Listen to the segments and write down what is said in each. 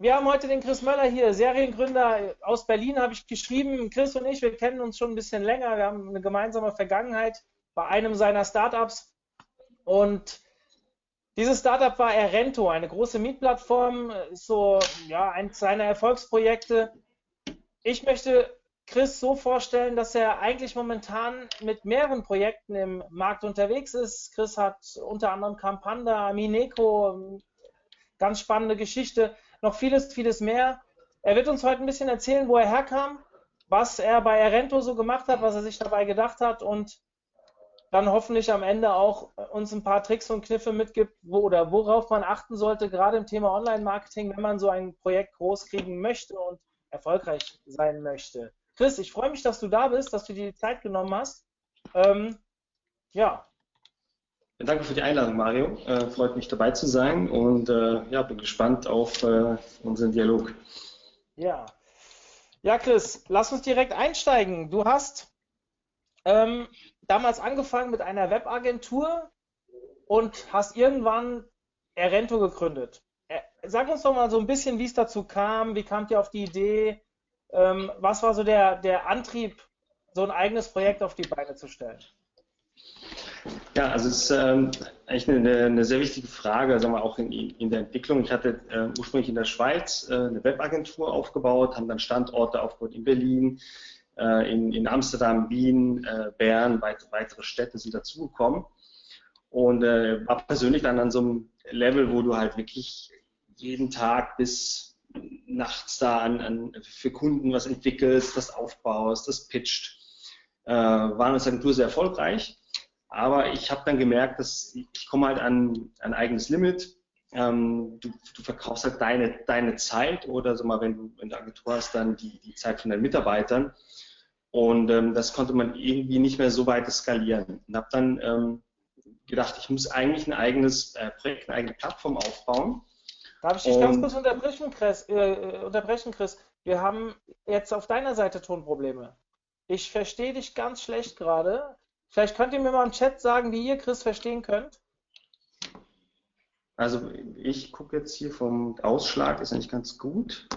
wir haben heute den Chris Möller hier, Seriengründer aus Berlin, habe ich geschrieben. Chris und ich, wir kennen uns schon ein bisschen länger. Wir haben eine gemeinsame Vergangenheit bei einem seiner Startups. Und dieses Startup war Erento, eine große Mietplattform, so ja, eines seiner Erfolgsprojekte. Ich möchte Chris so vorstellen, dass er eigentlich momentan mit mehreren Projekten im Markt unterwegs ist. Chris hat unter anderem Campanda, Mineco, ganz spannende Geschichte, noch vieles, vieles mehr. Er wird uns heute ein bisschen erzählen, wo er herkam, was er bei Erento so gemacht hat, was er sich dabei gedacht hat und dann hoffentlich am Ende auch uns ein paar Tricks und Kniffe mitgibt, wo oder worauf man achten sollte, gerade im Thema Online-Marketing, wenn man so ein Projekt groß kriegen möchte und erfolgreich sein möchte. Chris, ich freue mich, dass du da bist, dass du dir die Zeit genommen hast. Ähm, ja. Danke für die Einladung, Mario. Äh, freut mich dabei zu sein und äh, ja, bin gespannt auf äh, unseren Dialog. Ja. Ja, Chris, lass uns direkt einsteigen. Du hast ähm, damals angefangen mit einer Webagentur und hast irgendwann Erento gegründet. Äh, sag uns doch mal so ein bisschen, wie es dazu kam. Wie kamt ihr auf die Idee? Ähm, was war so der, der Antrieb, so ein eigenes Projekt auf die Beine zu stellen? Ja, also es ist ähm, eigentlich eine, eine, sehr wichtige Frage, sagen wir auch in, in der Entwicklung. Ich hatte äh, ursprünglich in der Schweiz äh, eine Webagentur aufgebaut, haben dann Standorte aufgebaut in Berlin, äh, in, in, Amsterdam, Wien, äh, Bern, weit, weitere Städte sind dazugekommen. Und äh, war persönlich dann an so einem Level, wo du halt wirklich jeden Tag bis nachts da an, an, für Kunden was entwickelst, das aufbaust, das pitcht. Äh, war als Agentur sehr erfolgreich, aber ich habe dann gemerkt, dass ich komme halt an ein eigenes Limit. Ähm, du, du, verkaufst halt deine, deine Zeit oder so mal, wenn du in der Agentur hast, dann die, die Zeit von deinen Mitarbeitern. Und ähm, das konnte man irgendwie nicht mehr so weit skalieren. Und habe dann ähm, gedacht, ich muss eigentlich ein eigenes äh, Projekt, eine eigene Plattform aufbauen Darf ich dich und, ganz kurz unterbrechen Chris, äh, unterbrechen, Chris? Wir haben jetzt auf deiner Seite Tonprobleme. Ich verstehe dich ganz schlecht gerade. Vielleicht könnt ihr mir mal im Chat sagen, wie ihr Chris verstehen könnt. Also ich gucke jetzt hier vom Ausschlag, ist eigentlich ganz gut.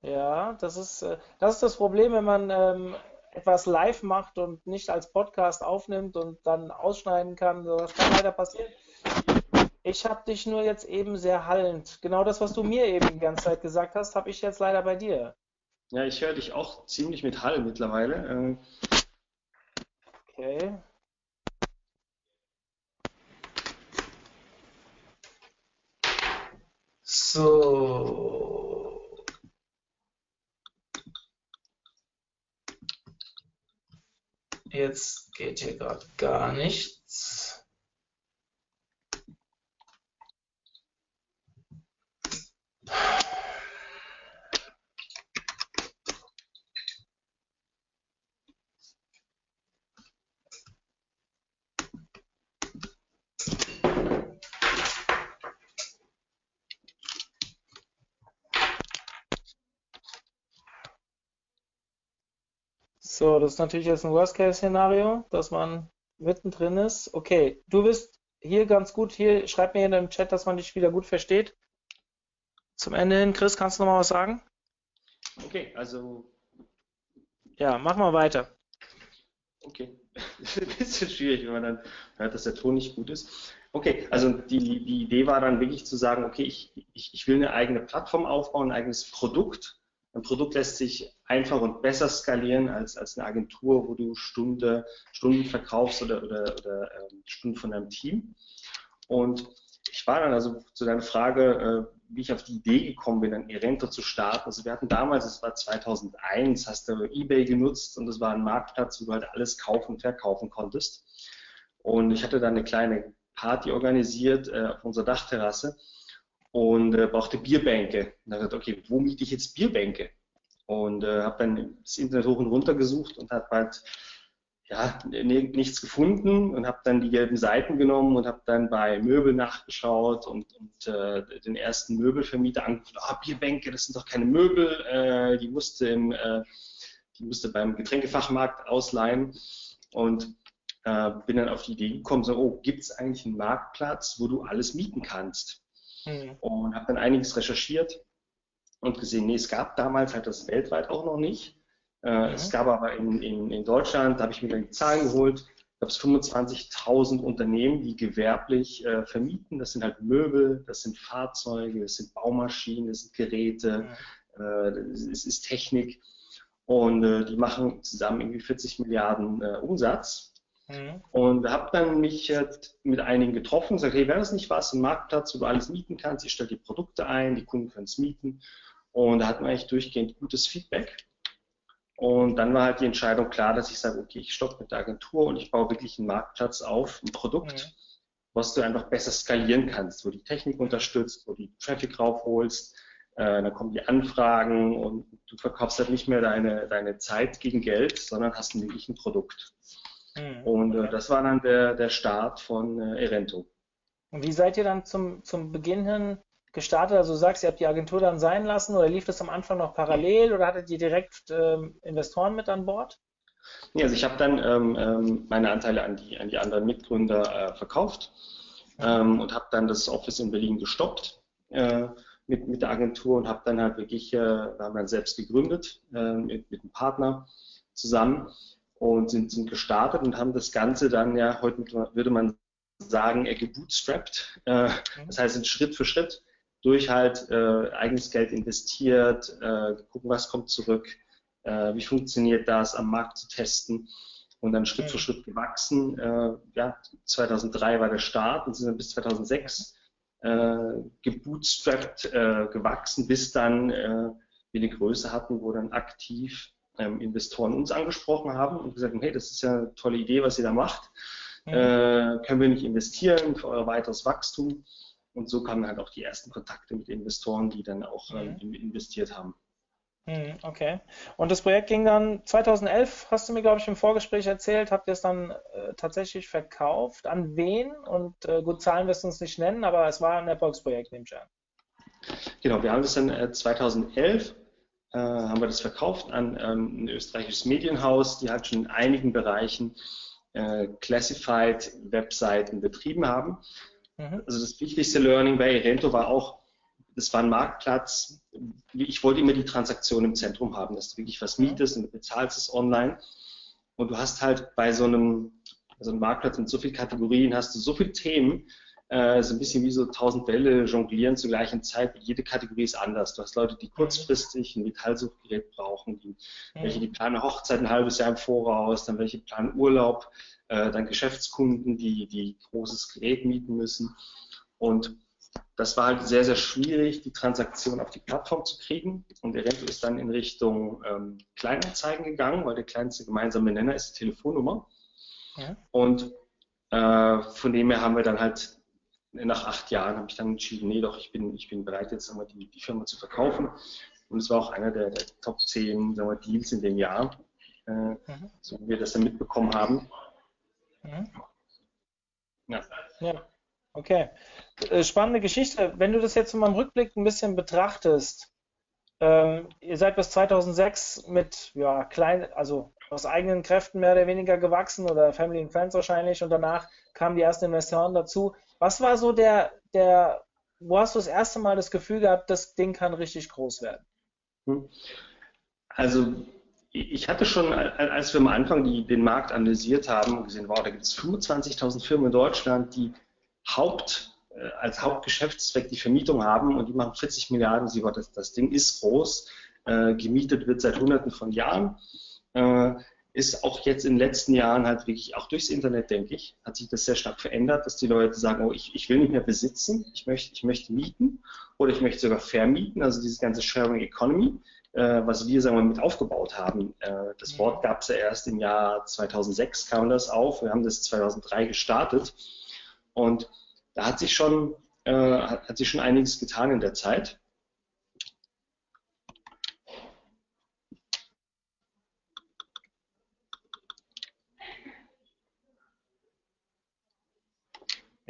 Ja, das ist, äh, das, ist das Problem, wenn man ähm, etwas live macht und nicht als Podcast aufnimmt und dann ausschneiden kann. Das kann leider passieren. Ich habe dich nur jetzt eben sehr hallend. Genau das, was du mir eben die ganze Zeit gesagt hast, habe ich jetzt leider bei dir. Ja, ich höre dich auch ziemlich mit Hall mittlerweile. Ähm, okay. So. Jetzt geht hier gerade gar nichts. So, das ist natürlich jetzt ein Worst-Case-Szenario, dass man mittendrin ist. Okay, du bist hier ganz gut. Hier, schreib mir in dem Chat, dass man dich wieder gut versteht. Zum Ende hin, Chris, kannst du noch mal was sagen? Okay, also. Ja, mach mal weiter. Okay. Das ist ein bisschen schwierig, wenn man dann hört, dass der Ton nicht gut ist. Okay, also die, die Idee war dann wirklich zu sagen, okay, ich, ich, ich will eine eigene Plattform aufbauen, ein eigenes Produkt, ein Produkt lässt sich einfach und besser skalieren als, als eine Agentur, wo du Stunde, Stunden verkaufst oder, oder, oder ähm, Stunden von deinem Team. Und ich war dann also zu deiner Frage, äh, wie ich auf die Idee gekommen bin, ein Erento zu starten. Also wir hatten damals, es war 2001, hast du eBay genutzt und es war ein Marktplatz, wo du halt alles kaufen und verkaufen konntest. Und ich hatte dann eine kleine Party organisiert äh, auf unserer Dachterrasse und äh, brauchte Bierbänke. Und dann dachte okay, wo miete ich jetzt Bierbänke? Und äh, habe dann das Internet hoch und runter gesucht und habe halt ja, nichts gefunden und habe dann die gelben Seiten genommen und habe dann bei Möbel nachgeschaut und, und äh, den ersten Möbelvermieter angerufen, ah, Bierbänke, das sind doch keine Möbel, äh, die musste im, äh, die musste beim Getränkefachmarkt ausleihen und äh, bin dann auf die Idee gekommen, so, oh, gibt es eigentlich einen Marktplatz, wo du alles mieten kannst? Mhm. Und habe dann einiges recherchiert und gesehen, nee, es gab damals halt das weltweit auch noch nicht. Äh, mhm. Es gab aber in, in, in Deutschland, da habe ich mir dann die Zahlen geholt, gab es 25.000 Unternehmen, die gewerblich äh, vermieten. Das sind halt Möbel, das sind Fahrzeuge, das sind Baumaschinen, das sind Geräte, mhm. äh, es ist Technik. Und äh, die machen zusammen irgendwie 40 Milliarden äh, Umsatz. Mhm. Und habe dann mich mit einigen getroffen und gesagt, hey, wäre das nicht was, ein Marktplatz, wo du alles mieten kannst? Ich stelle die Produkte ein, die Kunden können es mieten. Und da hatten wir eigentlich durchgehend gutes Feedback. Und dann war halt die Entscheidung klar, dass ich sage, okay, ich stoppe mit der Agentur und ich baue wirklich einen Marktplatz auf, ein Produkt, mhm. was du einfach besser skalieren kannst, wo die Technik unterstützt, wo du Traffic raufholst, äh, dann kommen die Anfragen und du verkaufst halt nicht mehr deine, deine Zeit gegen Geld, sondern hast wirklich ein Produkt. Mhm. Und äh, das war dann der, der Start von äh, Erento. Und wie seid ihr dann zum, zum Beginn hin gestartet? Also du sagst, ihr habt die Agentur dann sein lassen oder lief das am Anfang noch parallel oder hattet ihr direkt ähm, Investoren mit an Bord? Ja, also ich habe dann ähm, ähm, meine Anteile an die, an die anderen Mitgründer äh, verkauft ähm, und habe dann das Office in Berlin gestoppt äh, mit, mit der Agentur und habe dann halt wirklich, äh, wir haben dann selbst gegründet äh, mit, mit einem Partner zusammen und sind, sind gestartet und haben das Ganze dann ja, heute würde man sagen, gebootstrapped. Äh, mhm. das heißt, sind Schritt für Schritt durch halt äh, eigenes Geld investiert, äh, gucken, was kommt zurück, äh, wie funktioniert das, am Markt zu testen und dann Schritt für Schritt gewachsen. Äh, ja, 2003 war der Start und sind dann bis 2006 äh, gebootstrapped äh, gewachsen, bis dann äh, wir eine Größe hatten, wo dann aktiv Investoren uns angesprochen haben und gesagt haben, hey, das ist ja eine tolle Idee, was ihr da macht. Mhm. Äh, können wir nicht investieren für euer weiteres Wachstum? Und so kamen halt auch die ersten Kontakte mit Investoren, die dann auch mhm. ähm, investiert haben. Mhm, okay. Und das Projekt ging dann 2011, hast du mir, glaube ich, im Vorgespräch erzählt, habt ihr es dann äh, tatsächlich verkauft? An wen? Und äh, gut, Zahlen wirst du uns nicht nennen, aber es war ein Erfolgsprojekt, nehme ich an. Genau, wir haben das dann äh, 2011 äh, haben wir das verkauft an ähm, ein österreichisches Medienhaus, die halt schon in einigen Bereichen äh, Classified-Webseiten betrieben haben. Mhm. Also das wichtigste Learning bei Erento war auch, das war ein Marktplatz. Ich wollte immer die Transaktion im Zentrum haben, dass du wirklich was mhm. mietest und du bezahlst es online. Und du hast halt bei so einem, so einem Marktplatz mit so vielen Kategorien, hast du so viele Themen, äh, so ein bisschen wie so tausend Bälle jonglieren zur gleichen Zeit. Jede Kategorie ist anders. Du hast Leute, die kurzfristig ein Metallsuchgerät brauchen, die, mhm. welche die planen Hochzeit ein halbes Jahr im Voraus, dann welche planen Urlaub, äh, dann Geschäftskunden, die, die großes Gerät mieten müssen. Und das war halt sehr, sehr schwierig, die Transaktion auf die Plattform zu kriegen. Und Erento ist dann in Richtung ähm, Kleinanzeigen gegangen, weil der kleinste gemeinsame Nenner ist die Telefonnummer. Ja. Und äh, von dem her haben wir dann halt nach acht Jahren habe ich dann entschieden, nee, doch, ich bin, ich bin bereit, jetzt einmal die, die Firma zu verkaufen. Und es war auch einer der, der Top 10 sagen wir, Deals in dem Jahr, äh, mhm. so wie wir das dann mitbekommen haben. Mhm. Ja. ja. Okay. Äh, spannende Geschichte. Wenn du das jetzt in meinem Rückblick ein bisschen betrachtest, ähm, ihr seid bis 2006 mit ja, klein, also aus eigenen Kräften mehr oder weniger gewachsen oder Family and Friends wahrscheinlich und danach kamen die ersten Investoren dazu. Was war so der, der, wo hast du das erste Mal das Gefühl gehabt, das Ding kann richtig groß werden? Hm. Also ich hatte schon, als wir am Anfang die, den Markt analysiert haben, gesehen, wow, da gibt es 25.000 Firmen in Deutschland, die Haupt, äh, als Hauptgeschäftszweck die Vermietung haben und die machen 40 Milliarden. Sie das, das Ding ist groß, äh, gemietet wird seit Hunderten von Jahren. Äh, ist auch jetzt in den letzten Jahren halt wirklich, auch durchs Internet, denke ich, hat sich das sehr stark verändert, dass die Leute sagen, oh, ich, ich will nicht mehr besitzen, ich möchte, ich möchte mieten oder ich möchte sogar vermieten, also dieses ganze Sharing Economy äh, was wir sagen wir, mit aufgebaut haben. Äh, das. Wort gab es ja erst im Jahr 2006 kam das auf. Wir haben das 2003 gestartet und da hat sich schon äh, hat, hat sich schon einiges getan in der Zeit.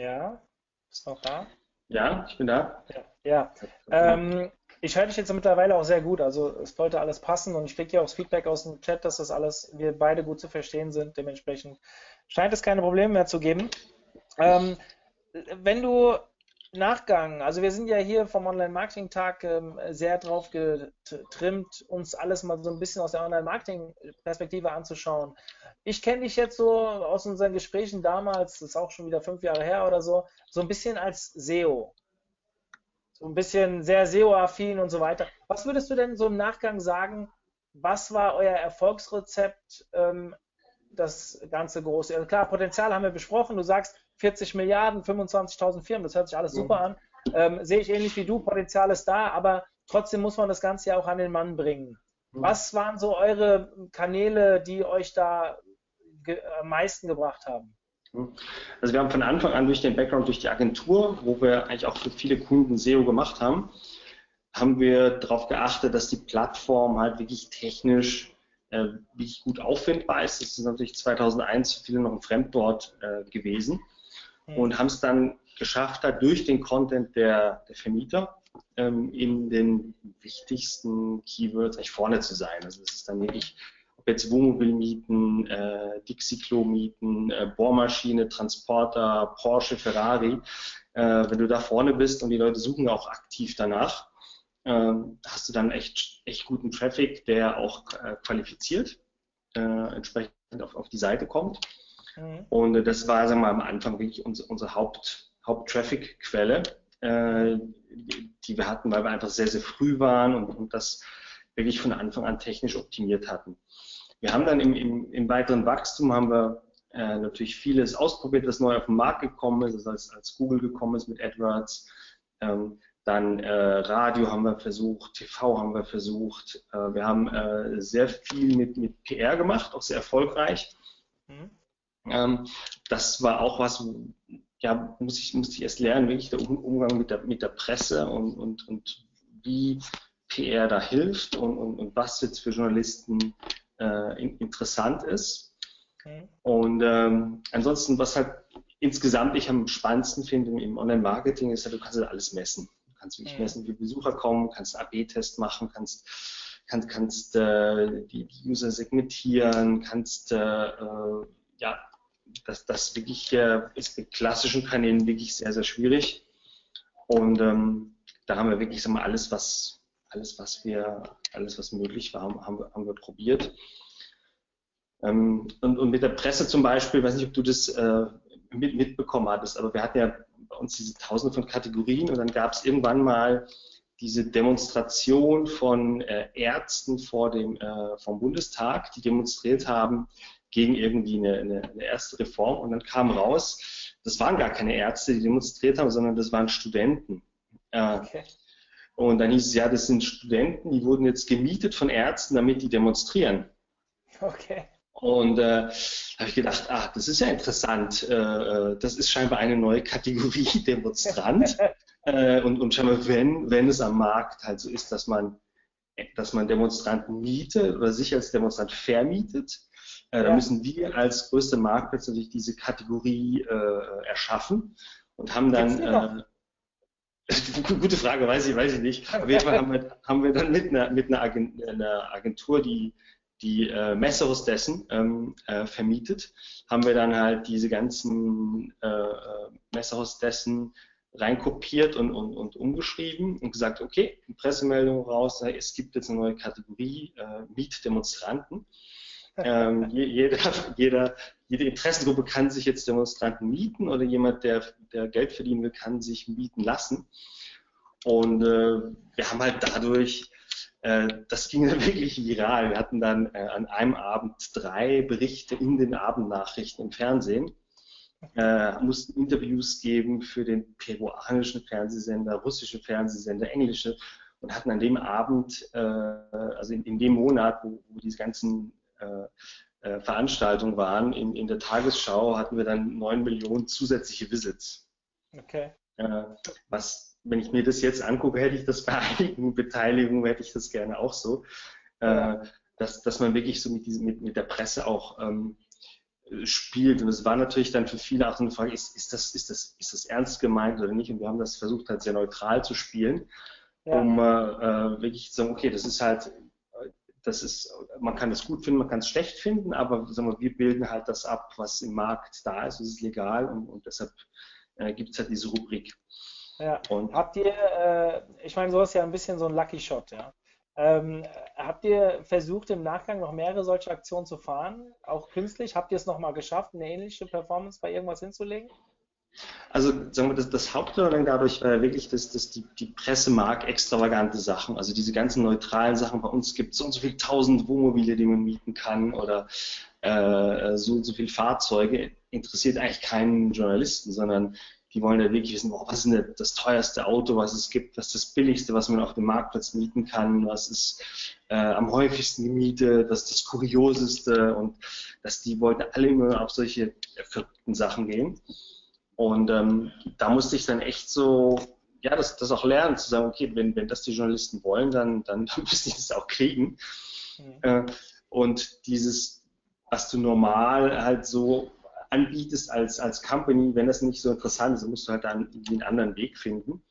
Ja, ist noch da? Ja, ich bin da. Ja, ja. Ähm, ich höre dich jetzt mittlerweile auch sehr gut. Also es sollte alles passen und ich kriege ja auch das Feedback aus dem Chat, dass das alles, wir beide gut zu verstehen sind. Dementsprechend scheint es keine Probleme mehr zu geben. Ähm, wenn du Nachgang, also wir sind ja hier vom Online-Marketing-Tag ähm, sehr drauf getrimmt, uns alles mal so ein bisschen aus der Online-Marketing-Perspektive anzuschauen. Ich kenne dich jetzt so aus unseren Gesprächen damals, das ist auch schon wieder fünf Jahre her oder so, so ein bisschen als SEO. So ein bisschen sehr SEO-affin und so weiter. Was würdest du denn so im Nachgang sagen, was war euer Erfolgsrezept, ähm, das ganze große? Also klar, Potenzial haben wir besprochen. Du sagst, 40 Milliarden, 25.000 Firmen, das hört sich alles super an. Ähm, sehe ich ähnlich wie du, Potenzial ist da, aber trotzdem muss man das Ganze ja auch an den Mann bringen. Was waren so eure Kanäle, die euch da am meisten gebracht haben? Also wir haben von Anfang an durch den Background, durch die Agentur, wo wir eigentlich auch für viele Kunden SEO gemacht haben, haben wir darauf geachtet, dass die Plattform halt wirklich technisch äh, wirklich gut auffindbar ist. Das ist natürlich 2001 für viele noch ein Fremdwort äh, gewesen. Und haben es dann geschafft, da durch den Content der, der Vermieter ähm, in den wichtigsten Keywords eigentlich vorne zu sein. Also es ist dann wirklich, ob jetzt Wohnmobilmieten, äh, Dixie-Klo-Mieten, äh, Bohrmaschine, Transporter, Porsche, Ferrari, äh, wenn du da vorne bist und die Leute suchen auch aktiv danach, ähm, hast du dann echt, echt guten Traffic, der auch äh, qualifiziert äh, entsprechend auf, auf die Seite kommt. Mhm. Und das war, sagen wir mal, am Anfang wirklich unsere, unsere Haupt, Haupt-Traffic-Quelle, äh, die wir hatten, weil wir einfach sehr, sehr früh waren und, und das wirklich von Anfang an technisch optimiert hatten. Wir haben dann im, im, im weiteren Wachstum haben wir äh, natürlich vieles ausprobiert, was neu auf den Markt gekommen ist, also als, als Google gekommen ist mit AdWords. Ähm, dann äh, Radio haben wir versucht, TV haben wir versucht. Äh, wir haben äh, sehr viel mit, mit PR gemacht, auch sehr erfolgreich. Mhm. Ähm, das war auch was, ja, muss ich, musste ich erst lernen, wirklich der Umgang mit der, mit der Presse und, und, und wie PR da hilft und, und, und was jetzt für Journalisten äh, interessant ist. Okay. Und ähm, ansonsten, was halt insgesamt ich am spannendsten finde im Online-Marketing, ist ja, du kannst ja alles messen. Du kannst wirklich mhm. messen, wie Besucher kommen, kannst einen AB-Test machen, kannst kannst, kannst äh, die, die User segmentieren, kannst äh, äh ja, das, das wirklich äh, ist mit klassischen Kanälen wirklich sehr, sehr schwierig. Und ähm, da haben wir wirklich sagen wir, alles, was alles, was wir, alles, was möglich war, haben, wir, haben wir probiert. Ähm, und, und mit der Presse zum Beispiel, ich weiß nicht, ob du das äh, mit, mitbekommen hattest, aber wir hatten ja bei uns diese tausende von Kategorien und dann gab es irgendwann mal diese Demonstration von äh, Ärzten vor dem, äh, vom Bundestag, die demonstriert haben, gegen irgendwie eine, eine, eine erste Reform. Und dann kam raus, das waren gar keine Ärzte, die demonstriert haben, sondern das waren Studenten. Äh, okay. Und dann hieß es, ja, das sind Studenten, die wurden jetzt gemietet von Ärzten, damit die demonstrieren. Okay. Und äh, habe ich gedacht, ah, das ist ja interessant. Äh, äh das ist scheinbar eine neue Kategorie Demonstrant. äh, und, und scheinbar, wenn, wenn es am Markt halt so ist, dass man, dass man Demonstranten mietet oder sich als Demonstrant vermietet, äh, da müssen wir als größte Marktplatz natürlich diese Kategorie äh, erschaffen und haben dann. Äh, gute Frage, weiß ich, weiß ich nicht. Auf jeden Fall haben wir, haben wir dann mit einer, mit einer, Agentur, die die äh, Messerhostessen ähm, äh, vermietet, haben wir dann halt diese ganzen äh, äh Messerhostessen reinkopiert und, und, und umgeschrieben und gesagt, okay, Pressemeldung raus, es gibt jetzt eine neue Kategorie, äh, Mietdemonstranten. Ähm, jeder, jeder, jede Interessengruppe kann sich jetzt Demonstranten mieten oder jemand, der, der Geld verdienen will, kann sich mieten lassen. Und äh, wir haben halt dadurch, äh, das ging dann wirklich viral. Wir hatten dann äh, an einem Abend drei Berichte in den Abendnachrichten im Fernsehen. Äh, mussten Interviews geben für den peruanischen Fernsehsender, russischen Fernsehsender, englische und hatten an dem Abend, äh, also in, in, dem Monat, wo, wo diese ganzen äh, äh, Veranstaltungen waren. In, in der Tagesschau hatten wir dann 9 Millionen zusätzliche Visits. Okay. Äh, was, wenn ich mir das jetzt angucke, hätte ich das bei einigen Beteiligungen, hätte ich das gerne auch so. Ja. dass, dass man wirklich so mit, diesem, mit, mit der Presse auch ähm, spielt. Und es war natürlich dann für viele auch so eine Frage, ist, ist, das, ist, das, ist das ernst gemeint oder nicht? Und wir haben das versucht, halt sehr neutral zu spielen, ja. um äh, wirklich zu sagen, okay, das ist halt das ist, man kann das gut finden, man kann es schlecht finden, aber sagen wir, wir bilden halt das ab, was im Markt da ist, es ist legal und, und deshalb äh, gibt es halt diese Rubrik. Ja. Und habt ihr, äh, ich meine, sowas ist ja ein bisschen so ein Lucky Shot, ja. Ähm, habt ihr versucht, im Nachgang noch mehrere solche Aktionen zu fahren, auch künstlich? Habt ihr es nochmal geschafft, eine ähnliche Performance bei irgendwas hinzulegen? Also sagen wir, das, das Hauptlearning dadurch war ja wirklich, dass, dass die, die Presse mag extravagante Sachen. Also diese ganzen neutralen Sachen. Bei uns gibt es so und so viele tausend Wohnmobile, die man mieten kann oder äh, so und so viele Fahrzeuge. Interessiert eigentlich keinen Journalisten, sondern die wollen ja wirklich wissen, oh, was ist denn das teuerste Auto, was es gibt, was ist das billigste, was man auf dem Marktplatz mieten kann, was ist äh, am häufigsten gemietet, was ist das kurioseste und dass die wollten alle immer auf solche verrückten Sachen gehen. Und ähm, da musste ich dann echt so, ja, das, das auch lernen, zu sagen, okay, wenn, wenn das die Journalisten wollen, dann, dann, dann müssen die das auch kriegen. Mhm. Äh, und dieses, was du normal halt so anbietest als, als Company, wenn das nicht so interessant ist, dann musst du halt dann einen anderen Weg finden.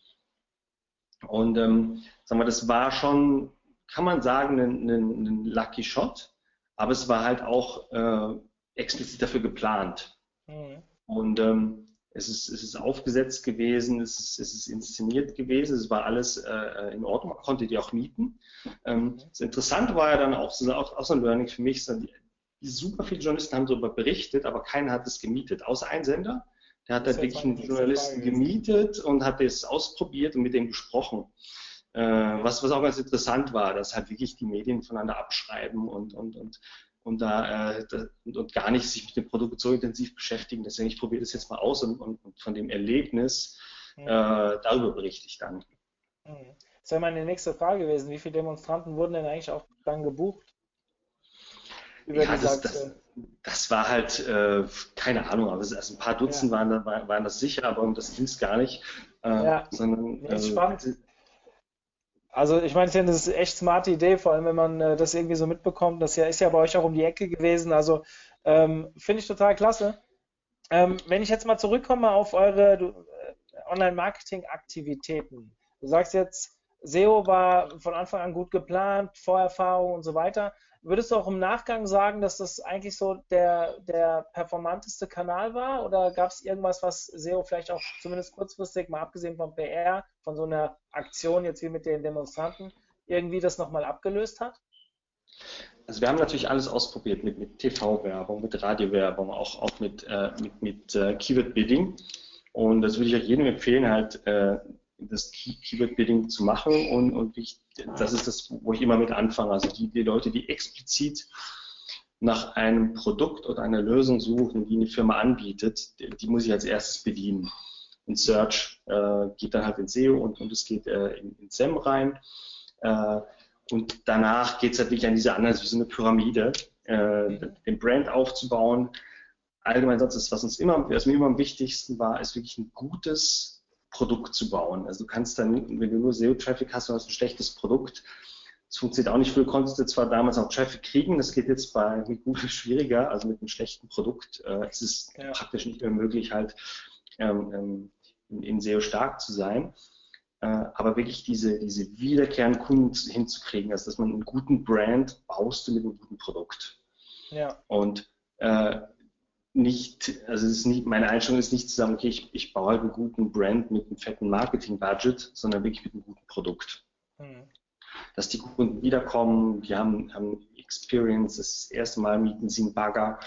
Und ähm, sagen wir, das war schon, kann man sagen, ein, ein, ein Lucky Shot, aber es war halt auch äh, explizit dafür geplant. Mhm. Und ähm, es ist, es ist aufgesetzt gewesen, es ist, es ist inszeniert gewesen, es war alles äh, in Ordnung, man konnte die auch mieten. Ähm, das Interessante war ja dann auch, so, auch, auch so ein Learning für mich, die, super viele Journalisten haben darüber berichtet, aber keiner hat es gemietet, außer ein Sender. Der hat da wirklich einen Journalisten gemietet und hat es ausprobiert und mit dem gesprochen. Äh, was, was auch ganz interessant war, dass halt wirklich die Medien voneinander abschreiben und, und, und und da, äh, da und, und, gar nicht sich mit dem Produkt so intensiv beschäftigen. Deswegen, ich probiere das jetzt mal aus und, und, und von dem Erlebnis mhm. äh, darüber berichte ich dann. Mhm. Das wäre meine nächste Frage gewesen. Wie viele Demonstranten wurden denn eigentlich auch dann gebucht? Über ja, das, das, das, war halt, äh, keine Ahnung, aber also ein paar Dutzend ja. waren, waren, das sicher, aber um das ging es gar nicht. Äh, ja, sondern, das ist äh, spannend. Also ich meine, ich finde, das ist echt smarte Idee, vor allem wenn man äh, das irgendwie so mitbekommt. Das ja, ist ja bei euch auch um die Ecke gewesen. Also ähm, finde ich total klasse. Ähm, wenn ich jetzt mal zurückkomme auf eure äh, Online-Marketing-Aktivitäten. Du sagst jetzt, SEO war von Anfang an gut geplant, Vorerfahrung und so weiter. Würdest du auch im Nachgang sagen, dass das eigentlich so der, der performanteste Kanal war? Oder gab es irgendwas, was SEO vielleicht auch zumindest kurzfristig, mal abgesehen vom PR, von so einer Aktion jetzt wie mit den Demonstranten, irgendwie das nochmal abgelöst hat? Also wir haben natürlich alles ausprobiert mit, mit TV-Werbung, mit Radiowerbung, auch, auch mit, äh, mit, mit äh, Keyword-Bidding. Und das würde ich auch jedem empfehlen, halt äh, das Keyword-Bidding zu machen und, und ich, das ist das, wo ich immer mit anfange. Also die, die Leute, die explizit nach einem Produkt oder einer Lösung suchen, die eine Firma anbietet, die, die muss ich als erstes bedienen. Und Search äh, geht dann halt in SEO und, und es geht äh, in, in SEM rein. Äh, und danach geht es halt wirklich an diese andere, wie so eine Pyramide, äh, den Brand aufzubauen. Allgemein sonst ist, was uns immer, was mir immer am wichtigsten war, ist wirklich ein gutes Produkt zu bauen. Also du kannst dann, wenn du nur SEO-Traffic hast, du hast ein schlechtes Produkt. Das funktioniert auch nicht. Früher konntest du zwar damals auch Traffic kriegen, das geht jetzt bei Google schwieriger, also mit einem schlechten Produkt. Äh, es ist ja. praktisch nicht mehr möglich, halt ähm, ähm in, in, SEO stark zu sein. Äh, aber wirklich diese, diese wiederkehrenden Kunden hinzukriegen, also dass man einen guten Brand baust du mit einem guten Produkt. Ja. Und äh, nicht, also es ist nicht, meine Einstellung ist nicht zu sagen, okay, ich, ich baue halt einen guten Brand mit einem fetten Marketing-Budget, sondern wirklich mit einem guten Produkt. Mhm. Dass die Kunden wiederkommen, die haben, haben Experience, das erste Mal mieten sie einen Bagger,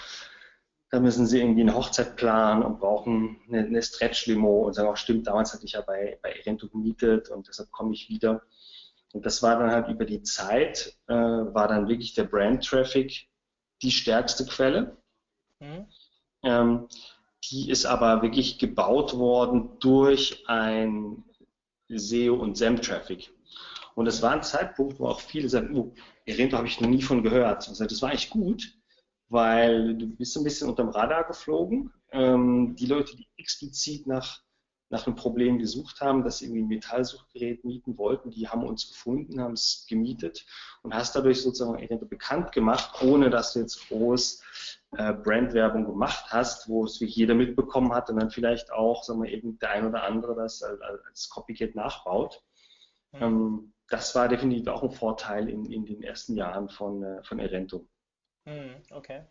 da müssen sie irgendwie eine Hochzeit planen und brauchen eine, eine Stretch-Limo und sagen auch, stimmt, damals hatte ich ja bei, bei Erento gemietet und deshalb komme ich wieder. Und das war dann halt über die Zeit, äh, war dann wirklich der Brand-Traffic die stärkste Quelle. Mhm. Ähm, die ist aber wirklich gebaut worden durch ein SEO und SEM-Traffic. Und es war ein Zeitpunkt, wo auch viele sagen, oh, Erento habe ich noch nie von gehört. Also das war echt gut, weil du bist ein bisschen unterm Radar geflogen. Ähm, die Leute, die explizit nach, nach einem Problem gesucht haben, dass sie irgendwie ein Metallsuchgerät mieten wollten, die haben uns gefunden, haben es gemietet und hast dadurch sozusagen Erento bekannt gemacht, ohne dass du jetzt groß äh, Brandwerbung gemacht hast, wo es wie jeder mitbekommen hat und dann vielleicht auch, sagen wir, eben der ein oder andere das als, als Copycat nachbaut. Mhm. Ähm, das war definitiv auch ein Vorteil in, in den ersten Jahren von, äh, von Erento. Mhm, okay.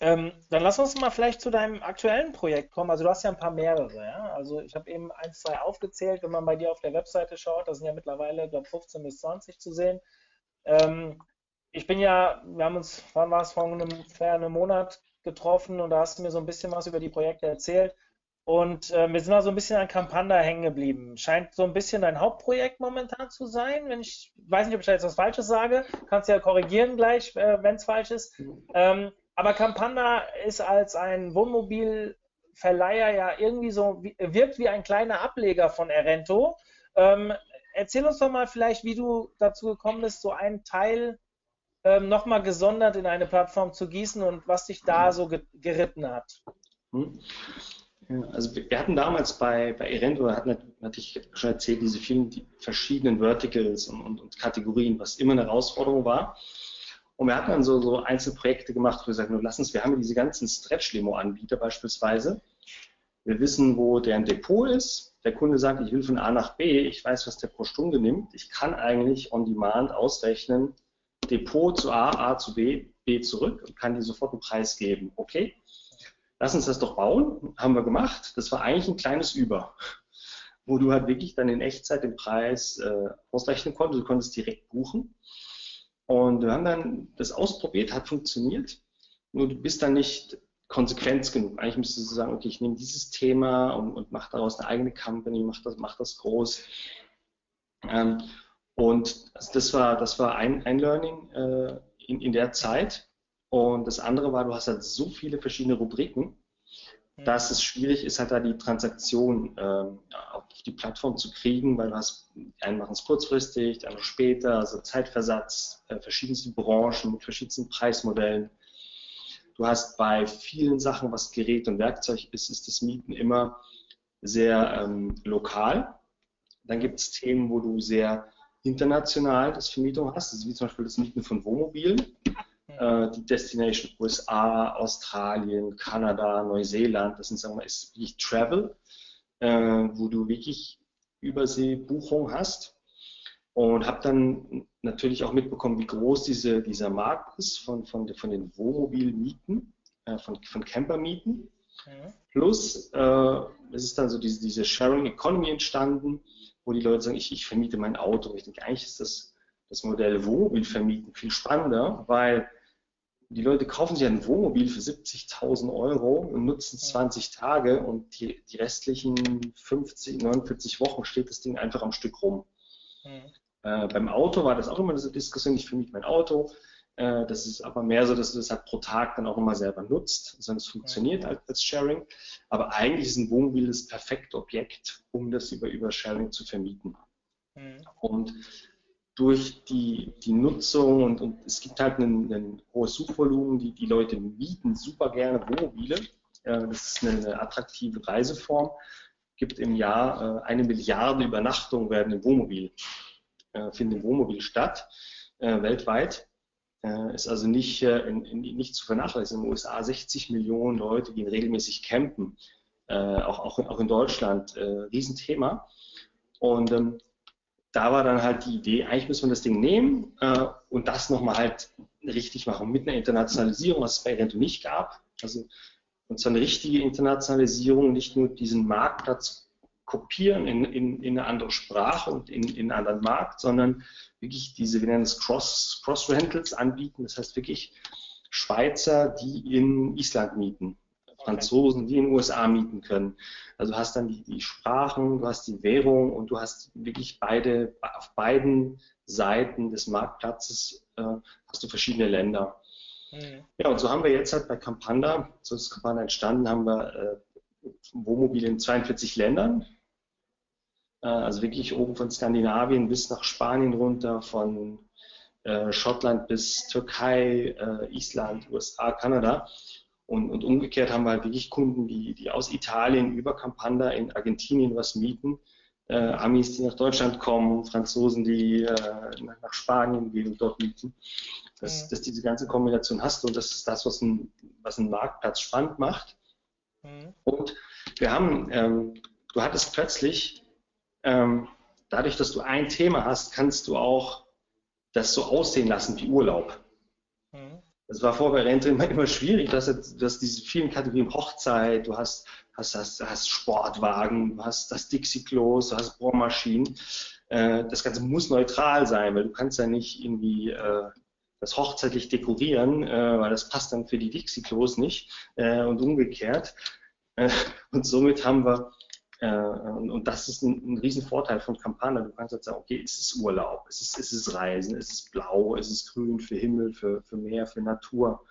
Ähm, dann lass uns mal vielleicht zu deinem aktuellen Projekt kommen. Also du hast ja ein paar mehrere, ja. Also ich habe eben eins, zwei aufgezählt, wenn man bei dir auf der Webseite schaut, da sind ja mittlerweile, glaube 15 bis 20 zu sehen. Ähm, ich bin ja, wir haben uns, wann war es, vor einem, einem Monat getroffen und da hast du mir so ein bisschen was über die Projekte erzählt. Und äh, wir sind da so ein bisschen an Campanda hängen geblieben. Scheint so ein bisschen dein Hauptprojekt momentan zu sein. Wenn ich weiß nicht, ob ich da jetzt was Falsches sage, kannst du ja korrigieren gleich, äh, wenn es falsch ist. Ähm, aber Campanda ist als ein Wohnmobilverleiher ja irgendwie so, wirkt wie ein kleiner Ableger von Erento. Ähm, erzähl uns doch mal vielleicht, wie du dazu gekommen bist, so einen Teil ähm, nochmal gesondert in eine Plattform zu gießen und was dich da so ge geritten hat. Hm. Also wir hatten damals bei, bei Erendo, hatte ich schon erzählt, diese vielen die verschiedenen Verticals und, und, und, Kategorien, was immer eine Herausforderung war. Und wir hatten dann so, so Einzelprojekte gemacht, wo wir gesagt haben, lass uns, wir haben diese ganzen Stretch-Limo-Anbieter beispielsweise. Wir wissen, wo deren Depot ist. Der Kunde sagt, ich will von A nach B, ich weiß, was der pro Stunde nimmt. Ich kann eigentlich on demand ausrechnen, Depot zu A, A zu B, B zurück und kann dir sofort einen Preis geben. Okay, lass uns das doch bauen. Haben wir gemacht. Das war eigentlich ein kleines Über, wo du halt wirklich dann in Echtzeit den Preis äh, ausrechnen konntest. Du konntest direkt buchen. Und wir haben dann das ausprobiert, hat funktioniert. Nur du bist dann nicht konsequent genug. Eigentlich müsstest du sagen, okay, ich nehme dieses Thema und, und mache daraus eine eigene Company, mach das, mach das groß. Ähm, und das war, das war ein, ein Learning äh, in, in der Zeit. Und das andere war, du hast halt so viele verschiedene Rubriken, dass es schwierig ist, halt da die Transaktion ähm, auf die Plattform zu kriegen, weil du hast, die einen machen es kurzfristig, die anderen später, also Zeitversatz, äh, verschiedenste Branchen mit verschiedensten Preismodellen. Du hast bei vielen Sachen, was Gerät und Werkzeug ist, ist das Mieten immer sehr ähm, lokal. Dann gibt es Themen, wo du sehr international das Vermietung hast, also wie zum Beispiel das Mieten von Wohnmobilen äh, die Destination USA, Australien, Kanada, Neuseeland, das sind, sagen wir mal, ist wirklich Travel, äh, wo du wirklich Überseebuchung hast. Und habe dann natürlich auch mitbekommen, wie groß diese, dieser Markt ist von, von, von den Wohnmobilmieten, äh, von, von Campermieten. Mhm. Plus, äh, es ist dann so diese, diese Sharing Economy entstanden, wo die Leute sagen, ich, ich vermiete mein Auto. Ich denke, eigentlich ist das, das Modell Wohnmobil vermieten viel spannender, weil die Leute kaufen sich ein Wohnmobil für 70.000 Euro und nutzen es 20 Tage und die, die, restlichen 50, 49 Wochen steht das Ding einfach am Stück rum. Mhm. Äh, beim Auto war das auch immer diese Diskussion, ich vermiete mein Auto. Äh, das ist aber mehr so, dass du das halt pro Tag dann auch immer selber nutzt, sondern es funktioniert als, als, Sharing. Aber eigentlich ist ein Wohnmobil das perfekte Objekt, um das über, über Sharing zu vermieten. Mhm. Und durch die, die Nutzung und, und es gibt halt ein, ein hohes Suchvolumen, die, die Leute mieten super gerne Wohnmobile. Äh, das ist eine, eine, attraktive Reiseform. Gibt im Jahr äh, eine Milliarde Übernachtungen werden im Wohnmobil, äh, finden im Wohnmobil statt, äh, weltweit. Äh, ist also nicht, äh, nicht zu vernachlässigen. In den USA 60 Millionen Leute gehen regelmäßig campen. auch, auch, auch in Deutschland Riesenthema. Und ähm, da war dann halt die Idee, eigentlich müssen wir das Ding nehmen äh, und das nochmal halt richtig machen mit einer Internationalisierung, was es bei Rento nicht gab. Also und zwar eine richtige Internationalisierung, nicht nur diesen Marktplatz kopieren in, in, in eine andere Sprache und in, in einen anderen Markt, sondern wirklich diese, wir nennen es Cross, Cross Rentals anbieten. Das heißt wirklich Schweizer, die in Island mieten. Franzosen, die in den USA mieten können. Also du hast dann die, die, Sprachen, du hast die Währung und du hast wirklich beide, auf beiden Seiten des Marktplatzes äh, hast du verschiedene Länder. Mhm. Ja, und so haben wir jetzt halt bei Campanda, so ist Campanda entstanden, haben wir äh, Wohnmobile in 42 Ländern. Äh, also wirklich oben von Skandinavien bis nach Spanien runter, von äh, Schottland bis Türkei, äh, Island, USA, Kanada. Und, und, umgekehrt haben wir halt wirklich Kunden, die, die aus Italien über Campanda in Argentinien was mieten, äh, Amis, die nach Deutschland kommen, Franzosen, die äh, nach Spanien gehen und dort mieten. Dass, mhm. dass diese ganze Kombination hast und das ist das, was, ein, was einen Marktplatz spannend macht. Mhm. Und wir haben, ähm, du hattest plötzlich, ähm, dadurch, dass du ein Thema hast, kannst du auch das so aussehen lassen wie Urlaub. Mhm. das war vorher bei Rente immer, immer schwierig. Du hast diese vielen Kategorien Hochzeit, du hast, hast, hast, hast Sportwagen, du hast das Dixie-Klos, du hast Bohrmaschinen. Äh, das Ganze muss neutral sein, weil du kannst ja nicht irgendwie äh, das hochzeitlich dekorieren, äh, weil das passt dann für die Dixie-Klos nicht äh, und umgekehrt. Äh, und somit haben wir und, und, das ist ein, ein Riesenvorteil von Campana. Du kannst jetzt sagen, okay, es ist Urlaub, es ist, es ist Reisen, es ist blau, es ist grün für Himmel, für, für Meer, für Natur.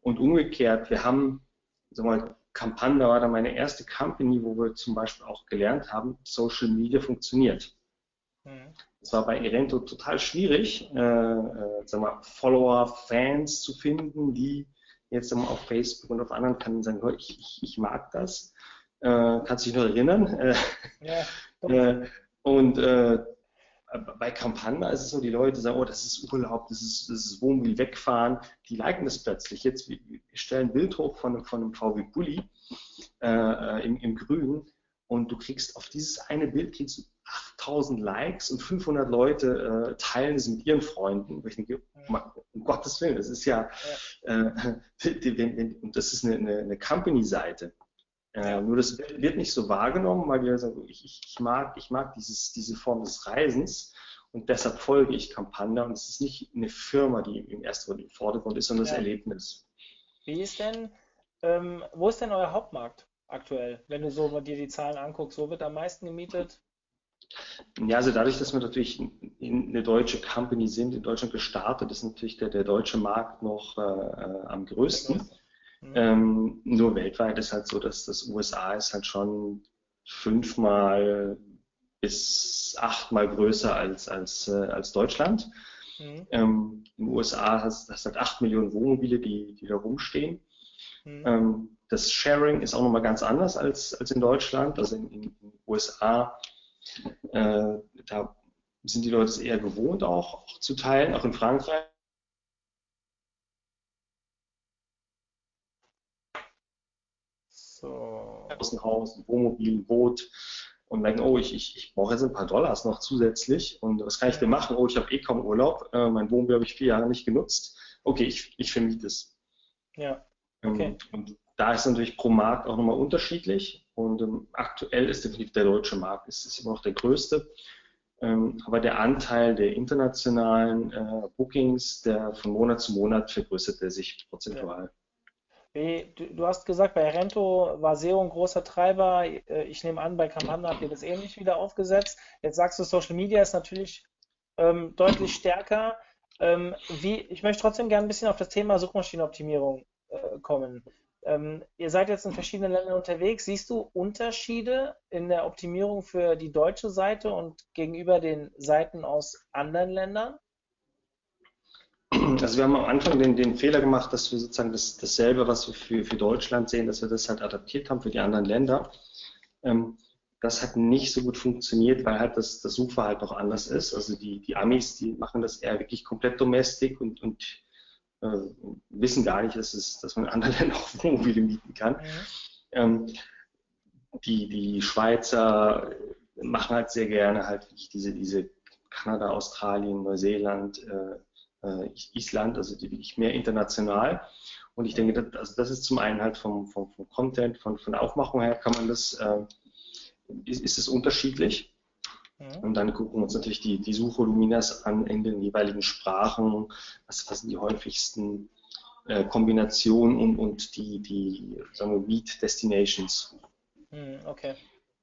Und umgekehrt, wir haben, wir mal, Campana war dann meine erste Company, wo wir zum Beispiel auch gelernt haben, Social Media funktioniert. Mhm. Es war bei Irento total schwierig, äh, äh, sagen wir, Follower, Fans zu finden, die jetzt wir, auf Facebook und auf anderen Kanälen sagen, ich, ich, ich mag das äh, kannst du dich noch erinnern? Äh, ja, äh, und äh, bei Campana ist es so, die Leute sagen, oh, das ist Urlaub, das ist, das ist Wohnmobil wegfahren, die liken das plötzlich. Jetzt, wir stellen ein Bild hoch von, von einem VW Bulli äh, im, im Grün und du kriegst auf dieses eine Bild kriegst du 8000 Likes und 500 Leute äh, teilen es mit ihren Freunden. ich denke, um Gottes Willen, das ist ja, ja. Äh, und das ist eine, eine, eine Company-Seite. Äh, nur das wird nicht so wahrgenommen, weil wir sagen, ich, ich, mag, ich mag dieses, diese Form des Reisens und deshalb folge ich Campanda und es ist nicht eine Firma, die im ersten im Vordergrund ist, sondern ja. das Erlebnis. Wie ist denn, ähm, wo ist denn euer Hauptmarkt aktuell, wenn du so dir die Zahlen anguckst? Wo wird am meisten gemietet? Ja, also dadurch, dass wir natürlich in eine deutsche Company sind, in Deutschland gestartet, ist natürlich der, der deutsche Markt noch äh, äh am größten. Mhm. Ähm, nur weltweit ist halt so, dass das USA ist halt schon fünfmal bis achtmal größer als, als, äh, als Deutschland. Mhm. Ähm, in den USA hast du halt acht Millionen Wohnmobile, die, die da rumstehen. Mhm. Ähm, das Sharing ist auch nochmal ganz anders als, als in Deutschland. Also in den USA, äh, da sind die Leute es eher gewohnt auch, auch zu teilen, auch in Frankreich Außenhaus, ein Wohnmobil, ein Boot und merken, oh, ich, ich, ich brauche jetzt ein paar Dollars noch zusätzlich und was kann ich denn machen? Oh, ich habe eh kaum Urlaub, äh, mein Wohnmobil habe ich vier Jahre nicht genutzt. Okay, ich, ich vermiete es. Ja. Ähm, okay. und da ist natürlich pro Markt auch nochmal unterschiedlich und ähm, aktuell ist definitiv der deutsche Markt, ist, ist immer noch der größte. Ähm, aber der Anteil der internationalen äh, Bookings, der von Monat zu Monat vergrößert er sich prozentual. Ja. Du, hast gesagt, bei Rento war SEO ein großer Treiber. Äh, ich nehme an, bei Kampagnen habt ihr das ähnlich wieder aufgesetzt. Jetzt sagst du, Social Media ist natürlich ähm, deutlich stärker. Ähm, wie, ich möchte trotzdem gerne ein bisschen auf das Thema Suchmaschinenoptimierung äh, kommen. Ähm, ihr seid jetzt in verschiedenen Ländern unterwegs. Siehst du Unterschiede in der Optimierung für die deutsche Seite und gegenüber den Seiten aus anderen Ländern? Also wir haben am Anfang den, den Fehler gemacht, dass wir sozusagen das, dasselbe, was wir für, für Deutschland sehen, dass wir das halt adaptiert haben für die anderen Länder. Ähm, das hat nicht so gut funktioniert, weil halt das, das Suchverhalten noch anders ist. Also die, die Amis, die machen das eher wirklich komplett domestic und, und äh, wissen gar nicht, dass, es, dass man in anderen Ländern auch Wohnmobile mieten kann. Mhm. Ähm, die, die Schweizer machen halt sehr gerne halt diese, diese Kanada, Australien, Neuseeland, äh, Island, also die wirklich mehr international. Und ich denke, das, also das ist zum einen halt vom, vom, vom Content, von, von der Aufmachung her kann man das, äh, ist, ist es unterschiedlich. Mhm. Und dann gucken wir uns natürlich die, die Suchvoluminas an in den jeweiligen Sprachen, was, was sind die häufigsten äh, Kombinationen und, und die, die sagen wir, Meet Destinations. Mhm, okay.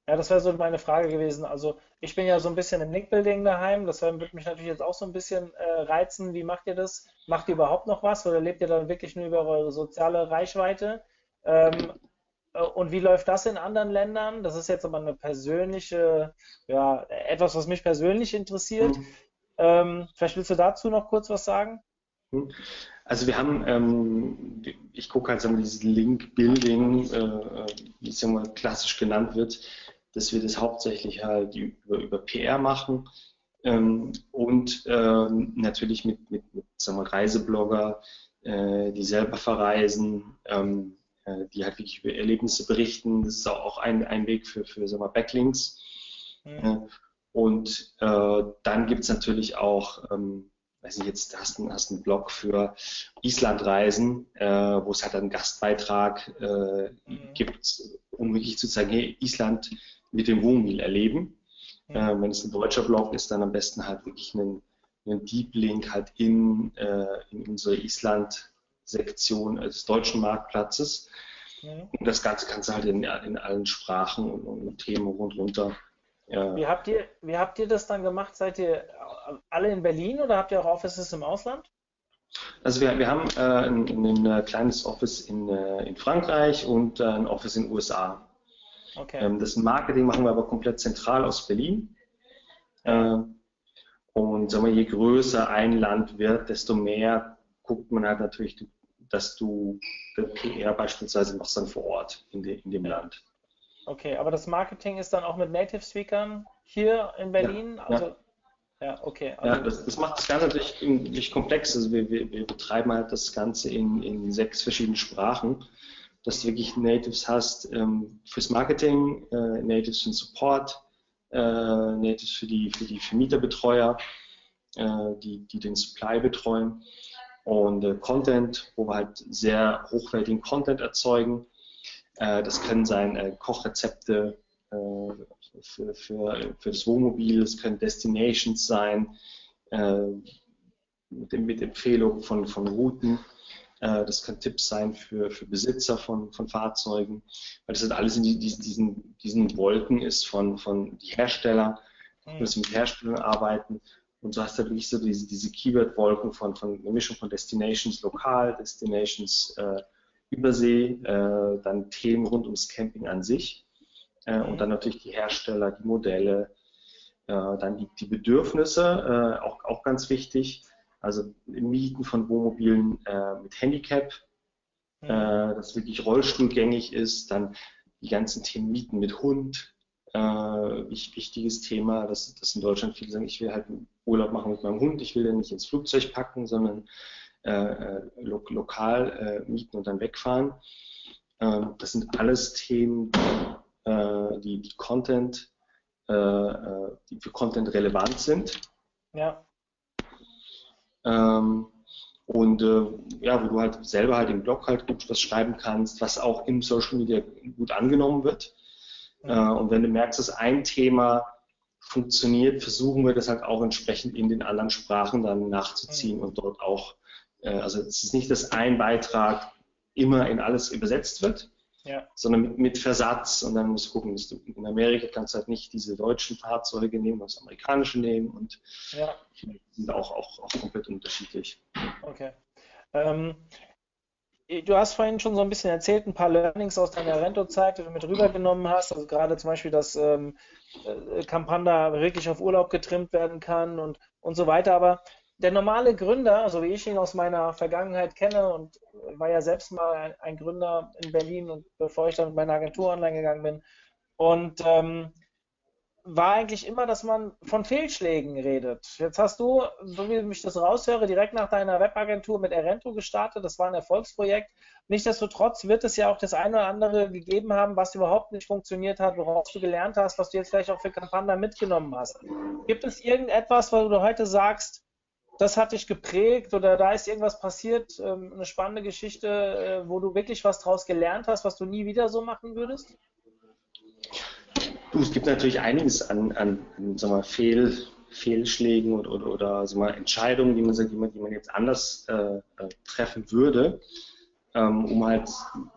Ja, das wäre so meine Frage gewesen. Also ich bin ja so ein bisschen im Link-Building daheim, das würde mich natürlich jetzt auch so ein bisschen äh, reizen. Wie macht ihr das? Macht ihr überhaupt noch was oder lebt ihr dann wirklich nur über eure soziale Reichweite? Ähm, äh, und wie läuft das in anderen Ländern? Das ist jetzt aber eine persönliche, ja, etwas, was mich persönlich interessiert. Mhm. Ähm, vielleicht willst du dazu noch kurz was sagen? Mhm. Also wir haben, ähm, ich gucke halt wir, dieses Link-Building, äh, äh, wie es ja mal klassisch genannt wird, dass wir das hauptsächlich halt über, über PR machen ähm, und ähm, natürlich mit, mit, mit sagen wir, Reiseblogger, äh, die selber verreisen, ähm, äh, die halt wirklich über Erlebnisse berichten. Das ist auch ein, ein Weg für, für sagen wir, Backlinks. Mhm. Und äh, dann gibt es natürlich auch ähm, weiß ich jetzt, hast einen, hast einen Blog für Islandreisen, äh, wo es halt einen Gastbeitrag äh, mhm. gibt, um wirklich zu zeigen, hey, Island mit dem Wohnmobil erleben. Mhm. Äh, wenn es ein deutscher Blog ist, dann am besten halt wirklich einen, einen Deep Link halt in, äh, in unsere Island-Sektion des deutschen Marktplatzes. Mhm. Und das Ganze kannst du halt in, in allen Sprachen und, und Themen rundunter ja. Wie, habt ihr, wie habt ihr das dann gemacht? Seid ihr alle in Berlin oder habt ihr auch Offices im Ausland? Also wir, wir haben äh, ein, ein, äh, kleines Office in, äh, in Frankreich und äh, ein Office in den USA. Okay. Ähm, das Marketing machen wir aber komplett zentral aus Berlin. Äh, und sagen wir, je größer ein Land wird, desto mehr guckt man halt natürlich, dass du PR beispielsweise machst dann vor Ort in, de, in dem Land. Okay, aber das Marketing ist dann auch mit Native Speakern hier in Berlin? Ja, also, ja. ja okay. Also ja, das, das, macht das Ganze natürlich nicht komplex. Also wir, wir, wir, betreiben halt das Ganze in, in sechs verschiedenen Sprachen, dass du wirklich Natives hast ähm, fürs Marketing, äh, Natives für den Support, äh, Natives für die, für die Vermieterbetreuer, äh, die, die den Supply betreuen. Und äh, Content, wo wir halt sehr hochwertigen Content erzeugen. Äh, das können sein äh, Kochrezepte für, für, für das Wohnmobil, es können Destinations sein, mit, mit Empfehlungen von, von Routen. Das können Tipps sein für, für Besitzer von, von Fahrzeugen, weil das halt alles in diesen, diesen, diesen Wolken ist von, von die Hersteller, mhm. müssen mit Herstellern arbeiten. Und so hast du wirklich so diese, diese Keyword-Wolken von, von einer Mischung von Destinations lokal, Destinations äh, Übersee, äh, dann Themen rund ums Camping an sich äh, und dann natürlich die Hersteller, die Modelle, äh, dann die, die Bedürfnisse, äh, auch, auch ganz wichtig. Also Mieten von Wohnmobilen äh, mit Handicap, mhm. Äh, das wirklich rollstuhlgängig ist, dann die ganzen Themen Mieten mit Hund, wichtiges Thema, dass, dass in Deutschland viele sagen, ich will halt Urlaub machen mit meinem Hund, ich will den nicht ins Flugzeug packen, sondern äh, äh, lo lokal äh, mieten und dann wegfahren. Ähm, das sind alles Themen, die, die Content, die für Content relevant sind. Ja. Ähm, und äh, ja, wo du halt selber halt im Blog halt gut was schreiben kannst, was auch im Social Media gut angenommen wird. Mhm. Äh, und wenn du merkst, dass ein Thema funktioniert, versuchen wir das halt auch entsprechend in den anderen Sprachen dann nachzuziehen mhm. und dort auch äh, also es ist nicht, dass ein Beitrag immer in alles übersetzt wird, ja. sondern mit, Versatz und dann musst du gucken, dass du in Amerika kannst du halt nicht diese deutschen Fahrzeuge nehmen, das amerikanische nehmen und ja. die sind auch, auch, auch komplett unterschiedlich. Okay. Ähm, du hast vorhin schon so ein bisschen erzählt, ein paar Learnings aus deiner Rento-Zeit, die du mit rübergenommen hast, also gerade zum Beispiel, dass ähm, äh, Campanda wirklich auf Urlaub getrimmt werden kann und, und so weiter, aber der normale Gründer, so wie ich ihn aus meiner Vergangenheit kenne und war ja selbst mal ein, ein Gründer in Berlin und bevor ich dann mit meiner Agentur online gegangen bin und ähm, war eigentlich immer, dass man von Fehlschlägen redet. Jetzt hast du, so wie ich das raushöre, direkt nach deiner Webagentur mit Erento gestartet. Das war ein Erfolgsprojekt. Nichtsdestotrotz wird es ja auch das eine oder andere gegeben haben, was überhaupt nicht funktioniert hat, woraus du gelernt hast, was du jetzt vielleicht auch für Kampagnen mitgenommen hast. Gibt es irgendetwas, wo du heute sagst, das hat dich geprägt oder da ist irgendwas passiert, ähm, eine spannende Geschichte, äh, wo du wirklich was draus gelernt hast, was du nie wieder so machen würdest? Du, es gibt natürlich einiges an, an sag mal, Fehl, Fehlschlägen oder, oder, oder sag mal, Entscheidungen, die man, die, man, die man jetzt anders äh, äh, treffen würde, ähm, um halt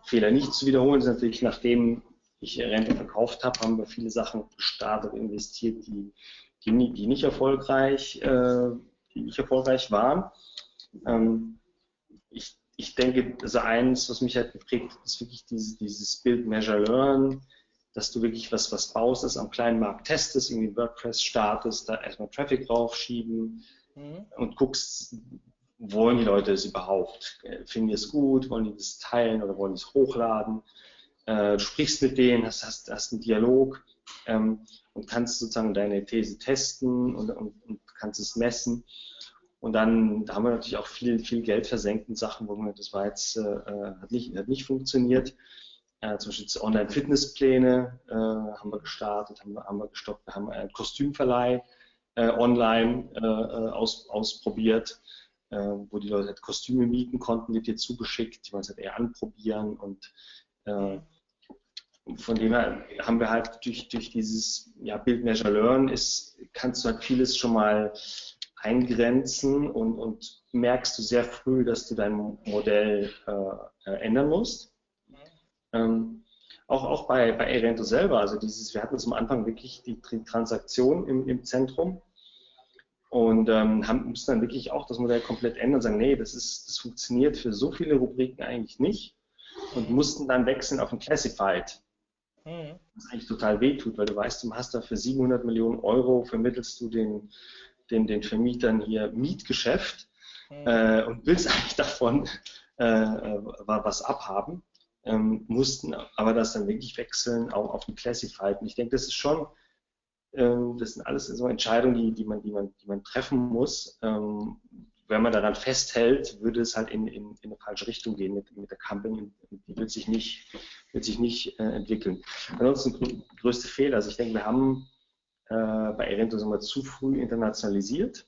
Fehler nicht zu wiederholen. Ist natürlich, nachdem ich Rente verkauft habe, haben wir viele Sachen gestartet, investiert, die, die, die nicht erfolgreich äh, die nicht erfolgreich waren. Ähm, ich, ich denke, also eins, was mich halt geprägt hat, ist wirklich dieses, dieses Build, Measure, Learn, dass du wirklich was, was baust, das am kleinen Markt testest, irgendwie WordPress startest, da erstmal Traffic draufschieben mhm. und guckst, wollen die Leute es überhaupt? Finden die es gut? Wollen die das teilen oder wollen die es hochladen? Äh, du sprichst mit denen, hast, hast, hast einen Dialog ähm, und kannst sozusagen deine These testen und, und, und kannst es messen. Und dann da haben wir natürlich auch viel, viel Geld versenkt in Sachen, wo man, das war jetzt, äh, hat, nicht, hat nicht funktioniert. Äh, zum Beispiel Online-Fitnesspläne äh, haben wir gestartet, haben wir, haben wir gestoppt, wir haben einen Kostümverleih äh, online äh, äh aus, ausprobiert, äh, wo die Leute halt Kostüme mieten konnten, wird dir zugeschickt, die wollen es halt eher anprobieren und äh, von dem her haben wir halt durch, durch dieses ja, Build, Measure, Learn ist, kannst du halt vieles schon mal eingrenzen und, und merkst du sehr früh, dass du dein Modell äh, ändern musst. Ähm, auch, auch bei, bei Erento selber, also dieses, wir hatten zum Anfang wirklich die, die Transaktion im, im Zentrum und ähm, haben, mussten dann wirklich auch das Modell komplett ändern und sagen, nee, das, ist, das funktioniert für so viele Rubriken eigentlich nicht und mussten dann wechseln auf ein Classified. Mhm. Was eigentlich total wehtut, weil du weißt, du hast da für 700 Millionen Euro vermittelst du den, den, den Vermietern hier Mietgeschäft mhm. äh, und willst eigentlich davon äh, äh was abhaben ähm, mussten aber das dann wirklich wechseln auch auf ein Classified. Und ich denke, das ist schon, ähm, das sind alles so Entscheidungen, die, die, man, die, man, die man treffen muss. Ähm, wenn man daran festhält, würde es halt in, in, in eine falsche Richtung gehen mit, mit der Company. Die wird sich nicht, wird sich nicht äh, entwickeln. Ansonsten größte Fehler. Also ich denke, wir haben äh, bei Erento sind wir zu früh internationalisiert.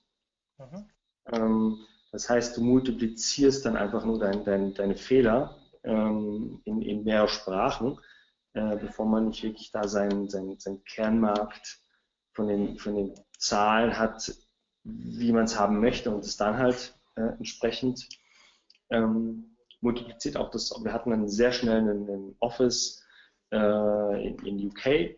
Mhm. Ähm, das heißt, du multiplizierst dann einfach nur dein, dein, deine Fehler ähm, in, in mehr Sprachen, äh, bevor man nicht wirklich da seinen, seinen, seinen Kernmarkt von den, von den Zahlen hat, wie man es haben möchte und es dann halt äh, entsprechend ähm, multipliziert auch das. Wir hatten dann sehr schnell einen, einen Office äh, in, in UK,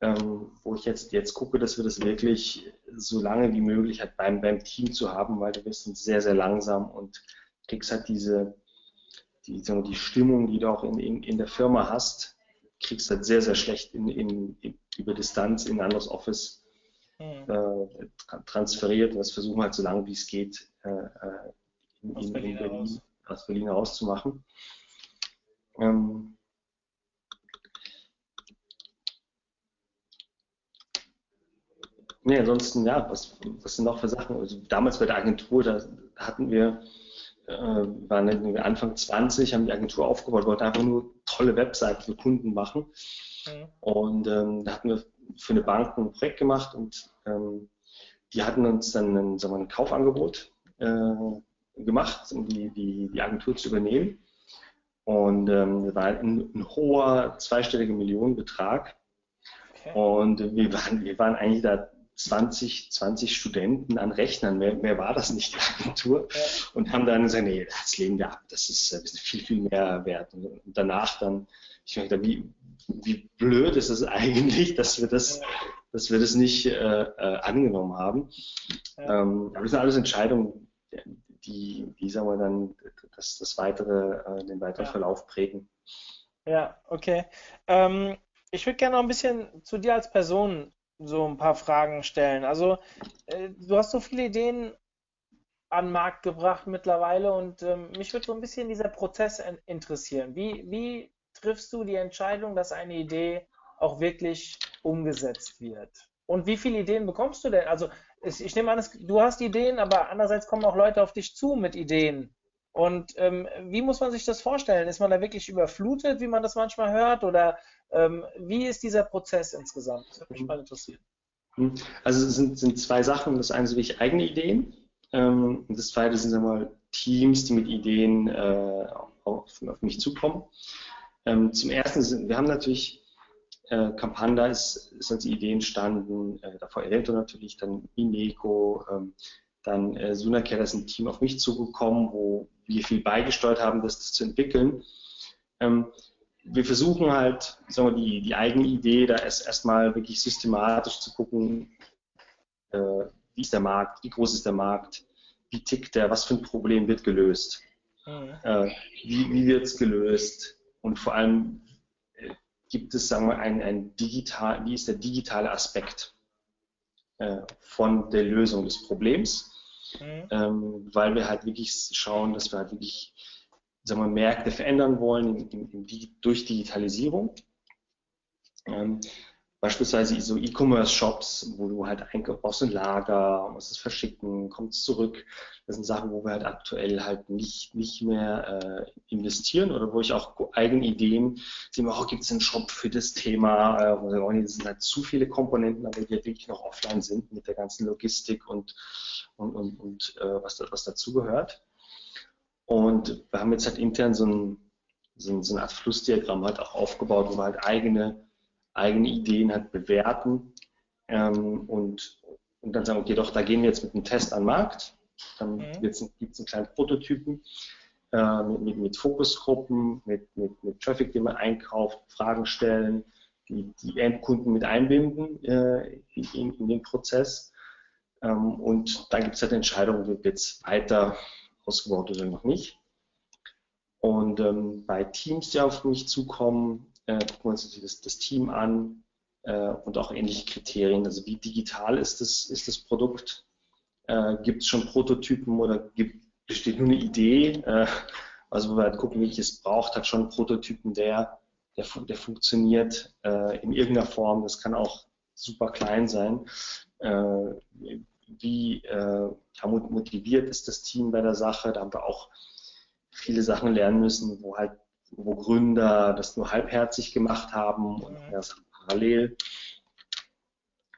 ähm, wo ich jetzt, jetzt gucke, dass wir das wirklich so lange wie möglich halt beim, beim Team zu haben, weil du bist sehr, sehr langsam und kriegst halt diese, die, sagen wir, die Stimmung, die du auch in, in, in der Firma hast, kriegst halt sehr, sehr schlecht in, in, in über Distanz in ein anderes Office mhm. transferiert. Und das versuchen wir halt so lange wie es geht äh, äh in, in, Berlin, Berlin aus Berlin auszumachen. Ähm, Nee, ansonsten, ja, was, was sind noch für Sachen? Also damals bei der Agentur, da hatten wir äh, waren Anfang 20, haben die Agentur aufgebaut, wollten einfach nur tolle Webseiten für Kunden machen. Mhm. Und ähm, da hatten wir für eine Bank ein Projekt gemacht und ähm, die hatten uns dann ein, wir, ein Kaufangebot äh, gemacht, um die, die, die Agentur zu übernehmen. Und ähm, das war ein, ein hoher zweistelliger Millionenbetrag. Okay. Und wir waren, wir waren eigentlich da 20, 20 Studenten an Rechnern, mehr, mehr war das nicht, die Agentur, ja. und haben dann gesagt, nee, das lehnen wir ab, das ist, das ist viel, viel mehr wert. Und, danach dann, ich dachte, wie, wie blöd ist es eigentlich, dass wir das, ja. dass wir das nicht äh, äh, angenommen haben. Ja. Ähm, aber das sind alles Entscheidungen, die, die sagen wir dann, das, das weitere, äh, den weiteren Verlauf prägen. Ja, okay. Ähm, ich würde gerne noch ein bisschen zu dir als Person so ein paar Fragen stellen. Also, äh, du hast so viele Ideen an den Markt gebracht mittlerweile und ähm, mich würde so ein bisschen dieser Prozess interessieren. Wie, wie triffst du die Entscheidung, dass eine Idee auch wirklich umgesetzt wird? Und wie viele Ideen bekommst du denn? Also, ich nehme an, du hast Ideen, aber andererseits kommen auch Leute auf dich zu mit Ideen. Und ähm, wie muss man sich das vorstellen? Ist man da wirklich überflutet, wie man das manchmal hört? Oder ähm, wie ist dieser Prozess insgesamt? Das würde mich mal interessieren. Hm. Also es sind, sind zwei Sachen. Das eine sind wirklich eigene Ideen. Ähm, und das zweite sind mal Teams, die mit Ideen äh, auf, auf, mich zukommen. Ähm, zum ersten, sind, wir haben natürlich äh, Campanda ist, ist als Idee entstanden, äh, davor Evento natürlich, dann Ineco, ähm, dann äh, Sunacare ist ein Team auf mich zugekommen, wo wir viel beigesteuert haben, das, das zu entwickeln. Ähm, wir versuchen halt, sagen wir, die, die eigene Idee da erst erstmal wirklich systematisch zu gucken, äh, wie ist der Markt, wie groß ist der Markt, wie tickt der, was für ein Problem wird gelöst, mhm. äh, wie, wie wird es gelöst und vor allem äh, gibt es, sagen wir, ein, ein digital, wie ist der digitale Aspekt äh, von der Lösung des Problems, mhm. ähm, weil wir halt wirklich schauen, dass wir halt wirklich sagen wir, Märkte verändern wollen in, in, in, durch Digitalisierung. Ähm, beispielsweise so E-Commerce-Shops, wo du halt brauchst ein Lager, musst es verschicken, kommst zurück. Das sind Sachen, wo wir halt aktuell halt nicht, nicht mehr äh, investieren oder wo ich auch eigene Ideen sehe, oh, gibt es einen Shop für das Thema, äh, das sind halt zu viele Komponenten, aber die halt wirklich noch offline sind mit der ganzen Logistik und, und, und, und äh, was, was dazugehört. Und wir haben jetzt halt intern so ein, so, ein, so eine Art Flussdiagramm halt auch aufgebaut, wo wir halt eigene eigene Ideen halt bewerten ähm, und, und dann sagen, okay, doch, da gehen wir jetzt mit einem Test an den Markt. Dann mhm. gibt es einen kleinen Prototypen äh, mit, mit, mit, Fokusgruppen, mit, mit, mit Traffic, den man einkauft, Fragen stellen, die, die Endkunden mit einbinden äh, in, in, den Prozess. Ähm, und dann gibt es halt Entscheidungen, wird jetzt weiter ausgebaut oder noch nicht. Und ähm, bei Teams, die auf mich zukommen, äh, gucken wir uns das, das Team an äh, und auch ähnliche Kriterien. Also wie digital ist das, ist das Produkt? Äh, gibt es schon Prototypen oder gibt, besteht nur eine Idee? Äh, also wo wir halt gucken, welches braucht, hat schon Prototypen, der, der, der funktioniert äh, in irgendeiner Form. Das kann auch super klein sein. Äh, wie motiviert ist das Team bei der Sache? Da haben wir auch viele Sachen lernen müssen, wo halt wo Gründer das nur halbherzig gemacht haben und das parallel.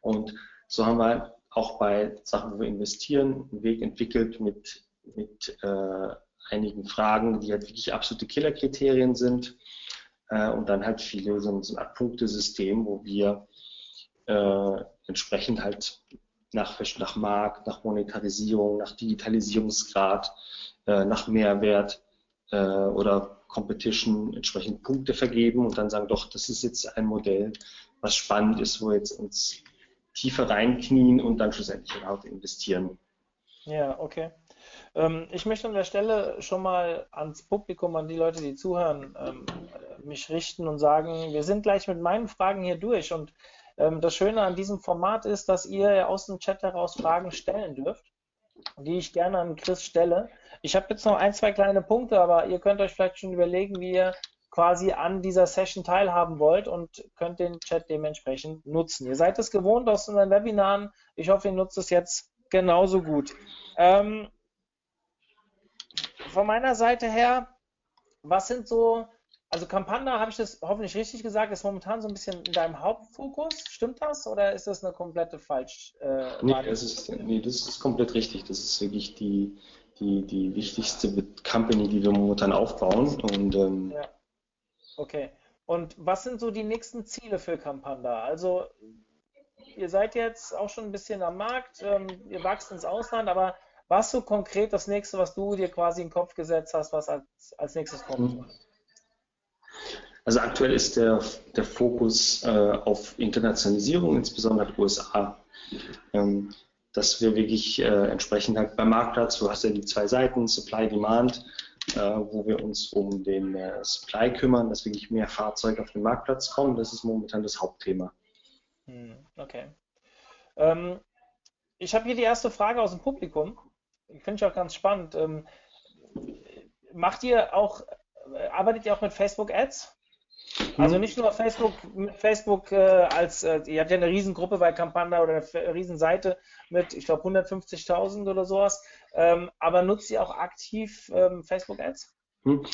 Und so haben wir auch bei Sachen, wo wir investieren, einen Weg entwickelt mit, mit äh, einigen Fragen, die halt wirklich absolute Killerkriterien sind. Äh, und dann halt viele, so, so eine Art Punktesystem, wo wir äh, entsprechend halt nach, nach Markt, nach Monetarisierung, nach Digitalisierungsgrad, äh, nach Mehrwert äh, oder Competition entsprechend Punkte vergeben und dann sagen, doch, das ist jetzt ein Modell, was spannend ist, wo jetzt uns tiefer reinknien und dann schlussendlich auch investieren. Ja, okay. Ähm, ich möchte an der Stelle schon mal ans Publikum, an die Leute, die zuhören, ähm, mich richten und sagen, wir sind gleich mit meinen Fragen hier durch. Und ähm, das Schöne an diesem Format ist, dass ihr aus dem Chat heraus Fragen stellen dürft, die ich gerne an Chris stelle. Ich habe jetzt noch ein, zwei kleine Punkte, aber ihr könnt euch vielleicht schon überlegen, wie ihr quasi an dieser Session teilhaben wollt und könnt den Chat dementsprechend nutzen. Ihr seid es gewohnt aus unseren Webinaren. Ich hoffe, ihr nutzt es jetzt genauso gut. Ähm, von meiner Seite her, was sind so, also Campanda, habe ich das hoffentlich richtig gesagt, ist momentan so ein bisschen in deinem Hauptfokus. Stimmt das oder ist das eine komplette falsch? Äh, nee, das ist, nee, das ist komplett richtig. Das ist wirklich die, die, die wichtigste Company, die wir momentan aufbauen. Und, ähm, ja. Okay. Und was sind so die nächsten Ziele für Campanda? Also ihr seid jetzt auch schon ein bisschen am Markt, ähm, ihr wachst ins Ausland, aber was so konkret das nächste, was du dir quasi in den Kopf gesetzt hast, was als, als nächstes kommt? Mhm. Also aktuell ist der, der Fokus äh, auf Internationalisierung, insbesondere USA. Ähm, dass wir wirklich äh, entsprechend halt beim Marktplatz, du hast ja die zwei Seiten, Supply, Demand, äh, wo wir uns um den äh, Supply kümmern, dass wirklich mehr Fahrzeuge auf den Marktplatz kommen. Das ist momentan das Hauptthema. Hm, okay. Ähm, ich habe hier die erste Frage aus dem Publikum. Finde ich auch ganz spannend. Ähm, macht ihr auch, arbeitet ihr auch mit Facebook Ads? Also hm. nicht nur Facebook, Facebook äh, als, äh, ihr habt ja eine Riesengruppe bei Campanda oder eine Riesenseite mit, ich glaube, 150.000 oder sowas, ähm, aber nutzt ihr auch aktiv ähm, Facebook Ads? Hm.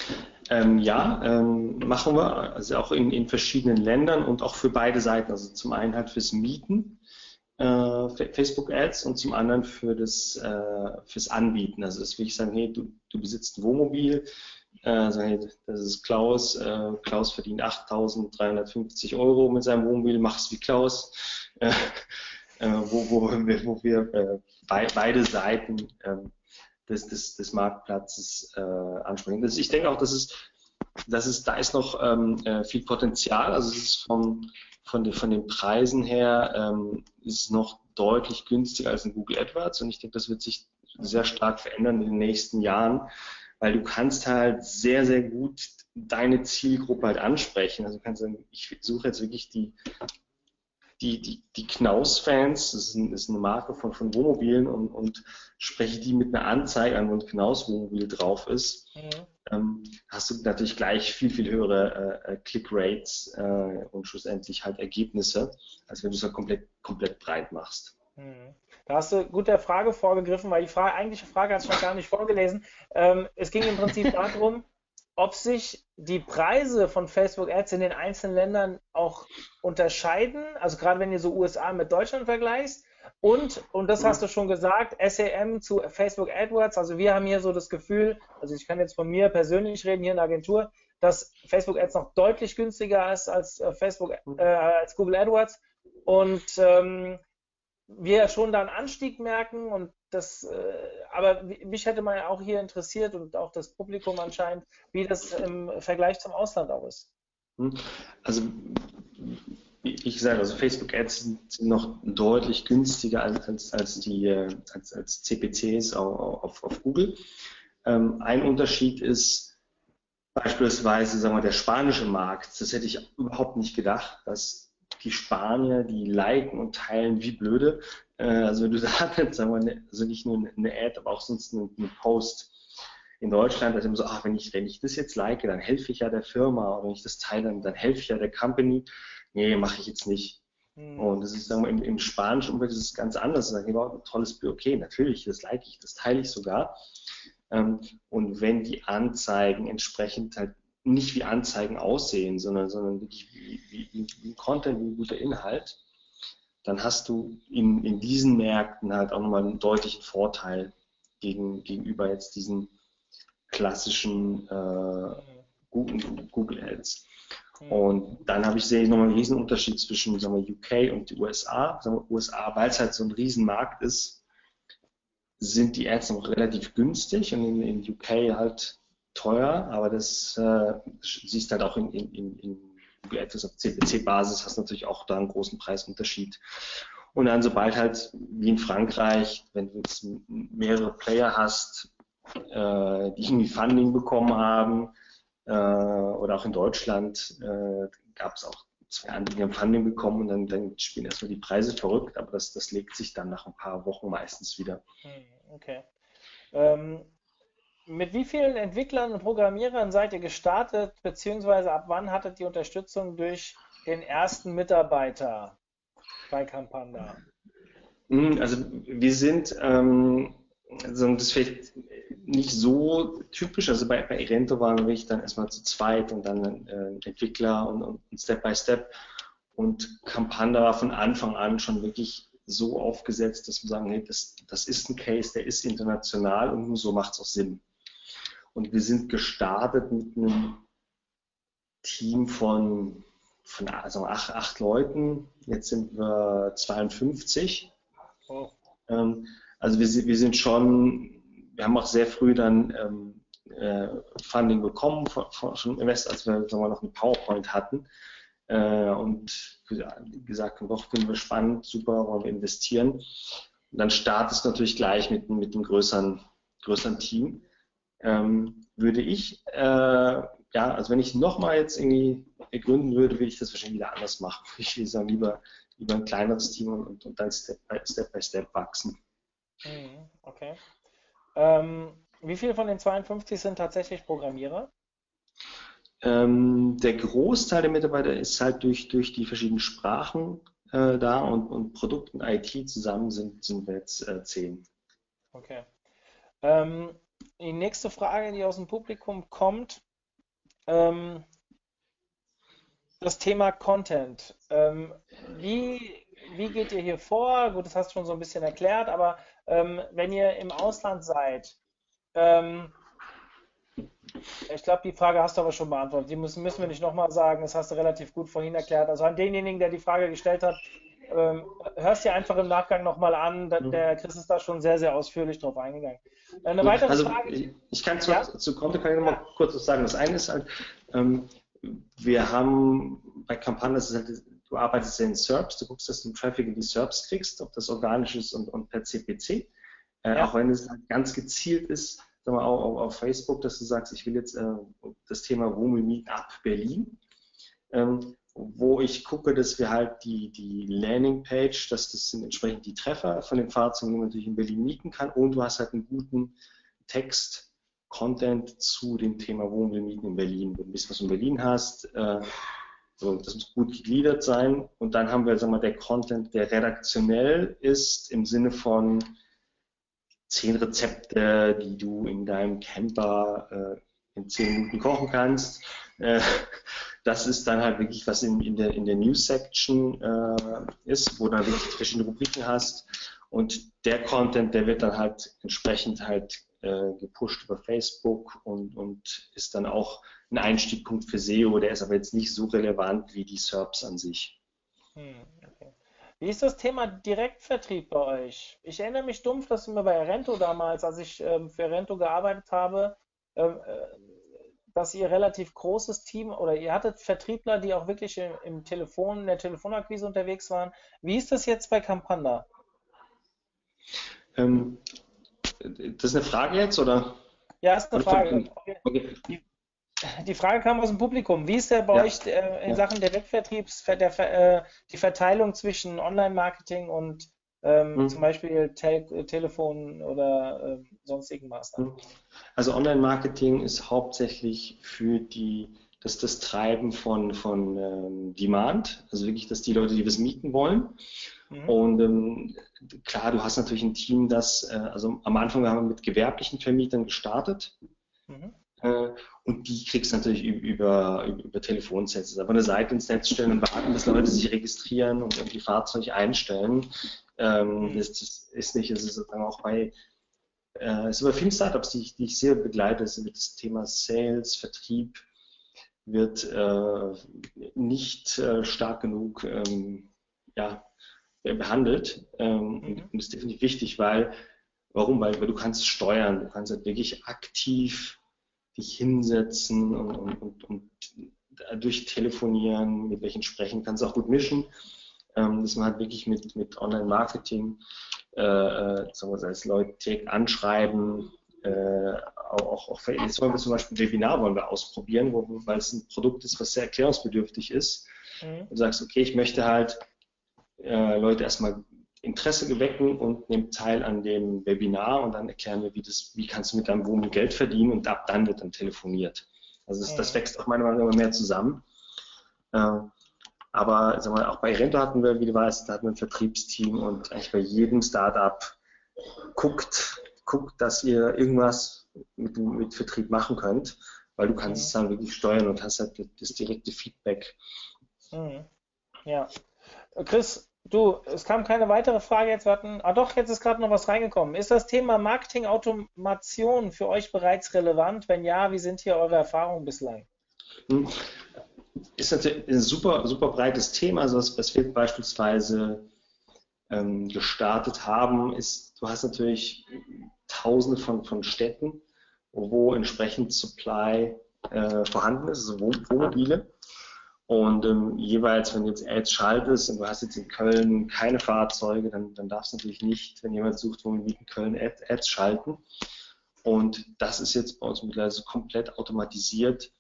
Ähm, ja, ähm, machen wir, also auch in, in verschiedenen Ländern und auch für beide Seiten. Also zum einen halt fürs Mieten, äh, Facebook Ads und zum anderen für das, äh, fürs Anbieten. Also das will ich sagen, hey, du, du besitzt ein Wohnmobil, äh, das ist Klaus. Äh, Klaus verdient 8.350 Euro mit seinem Wohnmobil, mach's wie Klaus. Äh, äh wo, wo, wo wir äh, bei, beide Seiten ähm, des, des, des Marktplatzes äh, ansprechen. Das, ich denke auch, dass es, dass es, da ist noch ähm, viel Potenzial. Also es ist vom, von, den, von den Preisen her ähm, ist es noch deutlich günstiger als in Google AdWords und ich denke, das wird sich sehr stark verändern in den nächsten Jahren weil du kannst halt sehr, sehr gut deine Zielgruppe halt ansprechen. Also du kannst sagen, ich suche jetzt wirklich die, die, die, die Knaus-Fans, das ist, ein, ist, eine Marke von, von Wohnmobilen und, und spreche die mit einer Anzeige an, wo ein Knaus-Wohnmobil drauf ist, mhm. ähm, hast du natürlich gleich viel, viel höhere äh, äh, Click-Rates äh, und schlussendlich halt Ergebnisse, als wenn du es halt komplett, komplett breit machst. Mhm. Da hast du gut der Frage vorgegriffen, weil die Frage, eigentliche Frage hast du noch gar nicht vorgelesen. Ähm, es ging im Prinzip darum, ob sich die Preise von Facebook Ads in den einzelnen Ländern auch unterscheiden, also gerade wenn ihr so USA mit Deutschland vergleichst. Und, und das hast du schon gesagt, SEM zu Facebook AdWords. Also wir haben hier so das Gefühl, also ich kann jetzt von mir persönlich reden hier in der Agentur, dass Facebook Ads noch deutlich günstiger ist als äh, Facebook, äh, als Google AdWords. Und ähm, wir schon da einen Anstieg merken und das, äh, aber mich hätte mal auch hier interessiert und auch das Publikum anscheinend, wie das im Vergleich zum Ausland auch ist. Hm. Also ich sage, also Facebook Ads sind, noch deutlich günstiger als, als, als die äh, als, als CPCs auf, auf, auf Google. Ähm, ein Unterschied ist beispielsweise, sagen wir, der spanische Markt. Das hätte ich überhaupt nicht gedacht, dass die Spanier, die liken und teilen wie blöde. Äh, also wenn du da jetzt, sagen wir, ne, also nicht nur eine Ad, aber auch sonst einen, einen Post in Deutschland, also immer so, ach, wenn ich, wenn ich das jetzt like, dann helfe ich ja der Firma, oder wenn ich das teile, dann, dann helfe ich ja der Company. Nee, mache ich jetzt nicht. Hm. Und das ist, sagen wir, im, im Spanischen Umfeld ist es ganz anders. Sagen wir, tolles Bild, okay, natürlich, das like ich, das teile ich sogar. Ähm, und wenn die Anzeigen entsprechend halt nicht wie Anzeigen aussehen, sondern, sondern wirklich wie, wie, wie Content, wie ein guter Inhalt, dann hast du in, in diesen Märkten halt auch nochmal einen deutlichen Vorteil gegen, gegenüber jetzt diesen klassischen äh, Google, Google Ads. Und dann habe ich sehe ich nochmal einen riesen Unterschied zwischen sagen wir, UK und die USA. Sagen wir, USA, weil es halt so ein Riesenmarkt ist, sind die Ads noch relativ günstig und in, in UK halt teuer, aber das äh, siehst halt auch in, in, in, in Google Ads auf CPC-Basis, hast natürlich auch da einen großen Preisunterschied. Und dann sobald halt, wie in Frankreich, wenn du jetzt mehrere Player hast, äh, die irgendwie Funding bekommen haben, äh, oder auch in Deutschland äh, gab es auch zwei andere, die haben Funding bekommen und dann, dann spielen erstmal die Preise verrückt, aber das, das legt sich dann nach ein paar Wochen meistens wieder. Hm, okay. Ähm, mit wie vielen Entwicklern und Programmierern seid ihr gestartet, beziehungsweise ab wann hattet ihr Unterstützung durch den ersten Mitarbeiter bei Campanda? Hm, also wir sind, ähm, also das vielleicht nicht so typisch, also bei, bei Irento waren wir dann erstmal zu zweit und dann äh, Entwickler und, und Step by Step und Campanda war von Anfang an schon wirklich so aufgesetzt, dass wir sagen, hey, das, das ist ein Case, der ist international und nur so macht es auch Sinn. Und wir sind gestartet mit einem Team von, von also acht, acht Leuten. Jetzt sind wir 52. Oh. Ähm, also wir, wir sind schon, wir haben auch sehr früh dann ähm, äh, Funding bekommen von, von, von Invest, als wir sagen wir, noch eine PowerPoint hatten. Äh, und gesagt doch, finden wir spannend, super, wollen wir investieren. Und dann startest du natürlich gleich mit, mit einem größeren, größeren Team ähm, würde ich, äh, ja, also wenn ich nochmal jetzt irgendwie gründen würde, würde ich das wahrscheinlich wieder anders machen. Ich würde sagen, lieber, lieber ein kleineres Team und, und dann Step by Step, by Step wachsen. Mhm, okay. Ähm, wie viele von den 52 sind tatsächlich Programmierer? Ähm, der Großteil der Mitarbeiter ist halt durch, durch die verschiedenen Sprachen äh, da und, und Produkt und IT zusammen sind, sind wir jetzt äh, zehn. Okay. Ähm, die nächste Frage, die aus dem Publikum kommt, ähm, das Thema Content. Ähm, wie, wie geht ihr hier vor? Gut, das hast du schon so ein bisschen erklärt, aber ähm, wenn ihr im Ausland seid, ähm, ich glaube, die Frage hast du aber schon beantwortet. Die müssen, müssen wir nicht nochmal sagen. Das hast du relativ gut vorhin erklärt. Also an denjenigen, der die Frage gestellt hat, ähm, hörst dir einfach im Nachgang nochmal an. Mhm. Der Chris ist da schon sehr, sehr ausführlich drauf eingegangen. Eine Gut, weitere also, Frage. Ich, ich kann zu, ja? zu Konto kann ich nochmal ja. kurz was sagen. Das eine ist halt, ähm, wir haben bei Kampagnen, halt, du arbeitest ja in SERPs, du guckst, dass du Traffic in die SERPs kriegst, ob das organisch ist und, und per CPC. Äh, ja. Auch wenn es halt ganz gezielt ist, sagen wir auch, auch auf Facebook, dass du sagst, ich will jetzt äh, das Thema Wohnmobil Meetup Berlin. Ähm, wo ich gucke, dass wir halt die, die Landingpage, dass das sind entsprechend die Treffer von den Fahrzeugen, die man natürlich in Berlin mieten kann und du hast halt einen guten Text, Content zu dem Thema Wohnmobilmieten in Berlin. Wenn du ein bisschen was in Berlin hast, äh, so, das muss gut gegliedert sein. Und dann haben wir, sagen wir, der Content, der redaktionell ist, im Sinne von zehn Rezepte, die du in deinem Camper äh, in zehn Minuten kochen kannst. Äh, das ist dann halt wirklich, was in, in der, in der News-Section äh, ist, wo du dann wirklich verschiedene Rubriken hast. Und der Content, der wird dann halt entsprechend halt äh, gepusht über Facebook und, und ist dann auch ein Einstiegpunkt für SEO. Der ist aber jetzt nicht so relevant wie die SERPs an sich. Hm, okay. Wie ist das Thema Direktvertrieb bei euch? Ich erinnere mich dumpf, dass mir bei Rento damals, als ich ähm, für Rento gearbeitet habe, ähm, äh, dass ihr relativ großes Team oder ihr hattet Vertriebler, die auch wirklich im, im Telefon, in der Telefonakquise unterwegs waren. Wie ist das jetzt bei Campanda? Ähm, das ist eine Frage jetzt, oder? Ja, ist eine Frage. Okay. Die, die, Frage kam aus dem Publikum. Wie ist der bei ja. euch äh, in ja. Sachen Direktvertriebs der, äh, die Verteilung zwischen Online-Marketing und ähm, hm. zum Beispiel Tel Telefon oder äh, sonstigen Maßnahmen? Hm. Also Online-Marketing ist hauptsächlich für die das, das Treiben von, von ähm, Demand, also wirklich, dass die Leute, die was mieten wollen. Mhm. Und ähm, klar, du hast natürlich ein Team, das, äh, also am Anfang haben wir mit gewerblichen Vermietern gestartet. Mhm. Äh, und die kriegst du natürlich über, über, über Telefonsätze. Aber eine Seite ins Netz stellen und warten, dass Leute sich registrieren und irgendwie Fahrzeug einstellen, ähm, mhm. das, das, ist nicht, es ist sozusagen auch bei äh, es ist bei vielen Startups, die ich, die ich sehr begleite, ist das Thema Sales, Vertrieb, wird äh, nicht äh, stark genug ähm, ja, behandelt ähm, mhm. und ist definitiv wichtig, weil, warum? Weil, weil du kannst steuern, du kannst halt wirklich aktiv dich hinsetzen und, und, und, und durch telefonieren, mit welchen sprechen, kannst auch gut mischen, ähm, dass man halt wirklich mit, mit Online-Marketing, äh, äh, sagen wir, als Leute anschreiben, äh, auch, auch jetzt wollen wir zum Beispiel ein Webinar wollen wir ausprobieren, wo, weil es ein Produkt ist, was sehr erklärungsbedürftig ist. Mhm. Du sagst, okay, ich möchte halt äh, Leute erstmal Interesse gewecken und nehmen teil an dem Webinar und dann erklären wir, wie, das, wie kannst du mit deinem Wohnung Geld verdienen und ab dann wird dann telefoniert. Also das, das wächst auch meiner Meinung nach immer mehr zusammen. Äh, aber sagen wir, auch bei Rento hatten wir, wie du weißt, da hatten wir ein Vertriebsteam und eigentlich bei jedem Startup guckt, guckt, dass ihr irgendwas mit, mit Vertrieb machen könnt, weil du kannst mhm. es dann wirklich steuern und hast halt das direkte Feedback. Mhm. Ja. Chris, du, es kam keine weitere Frage jetzt. Warten. Ah doch, jetzt ist gerade noch was reingekommen. Ist das Thema Marketing-Automation für euch bereits relevant? Wenn ja, wie sind hier eure Erfahrungen bislang? Hm. Ist natürlich ein super, super breites Thema. Also was, was wir beispielsweise ähm, gestartet haben, ist, du hast natürlich tausende von, von Städten, wo entsprechend Supply äh, vorhanden ist, also Wohnmobile. Und ähm, jeweils, wenn du jetzt Ads schaltest und du hast jetzt in Köln keine Fahrzeuge, dann, dann darfst du natürlich nicht, wenn jemand sucht, wo wir in Köln Ads, Ads schalten. Und das ist jetzt bei uns mittlerweile komplett automatisiert,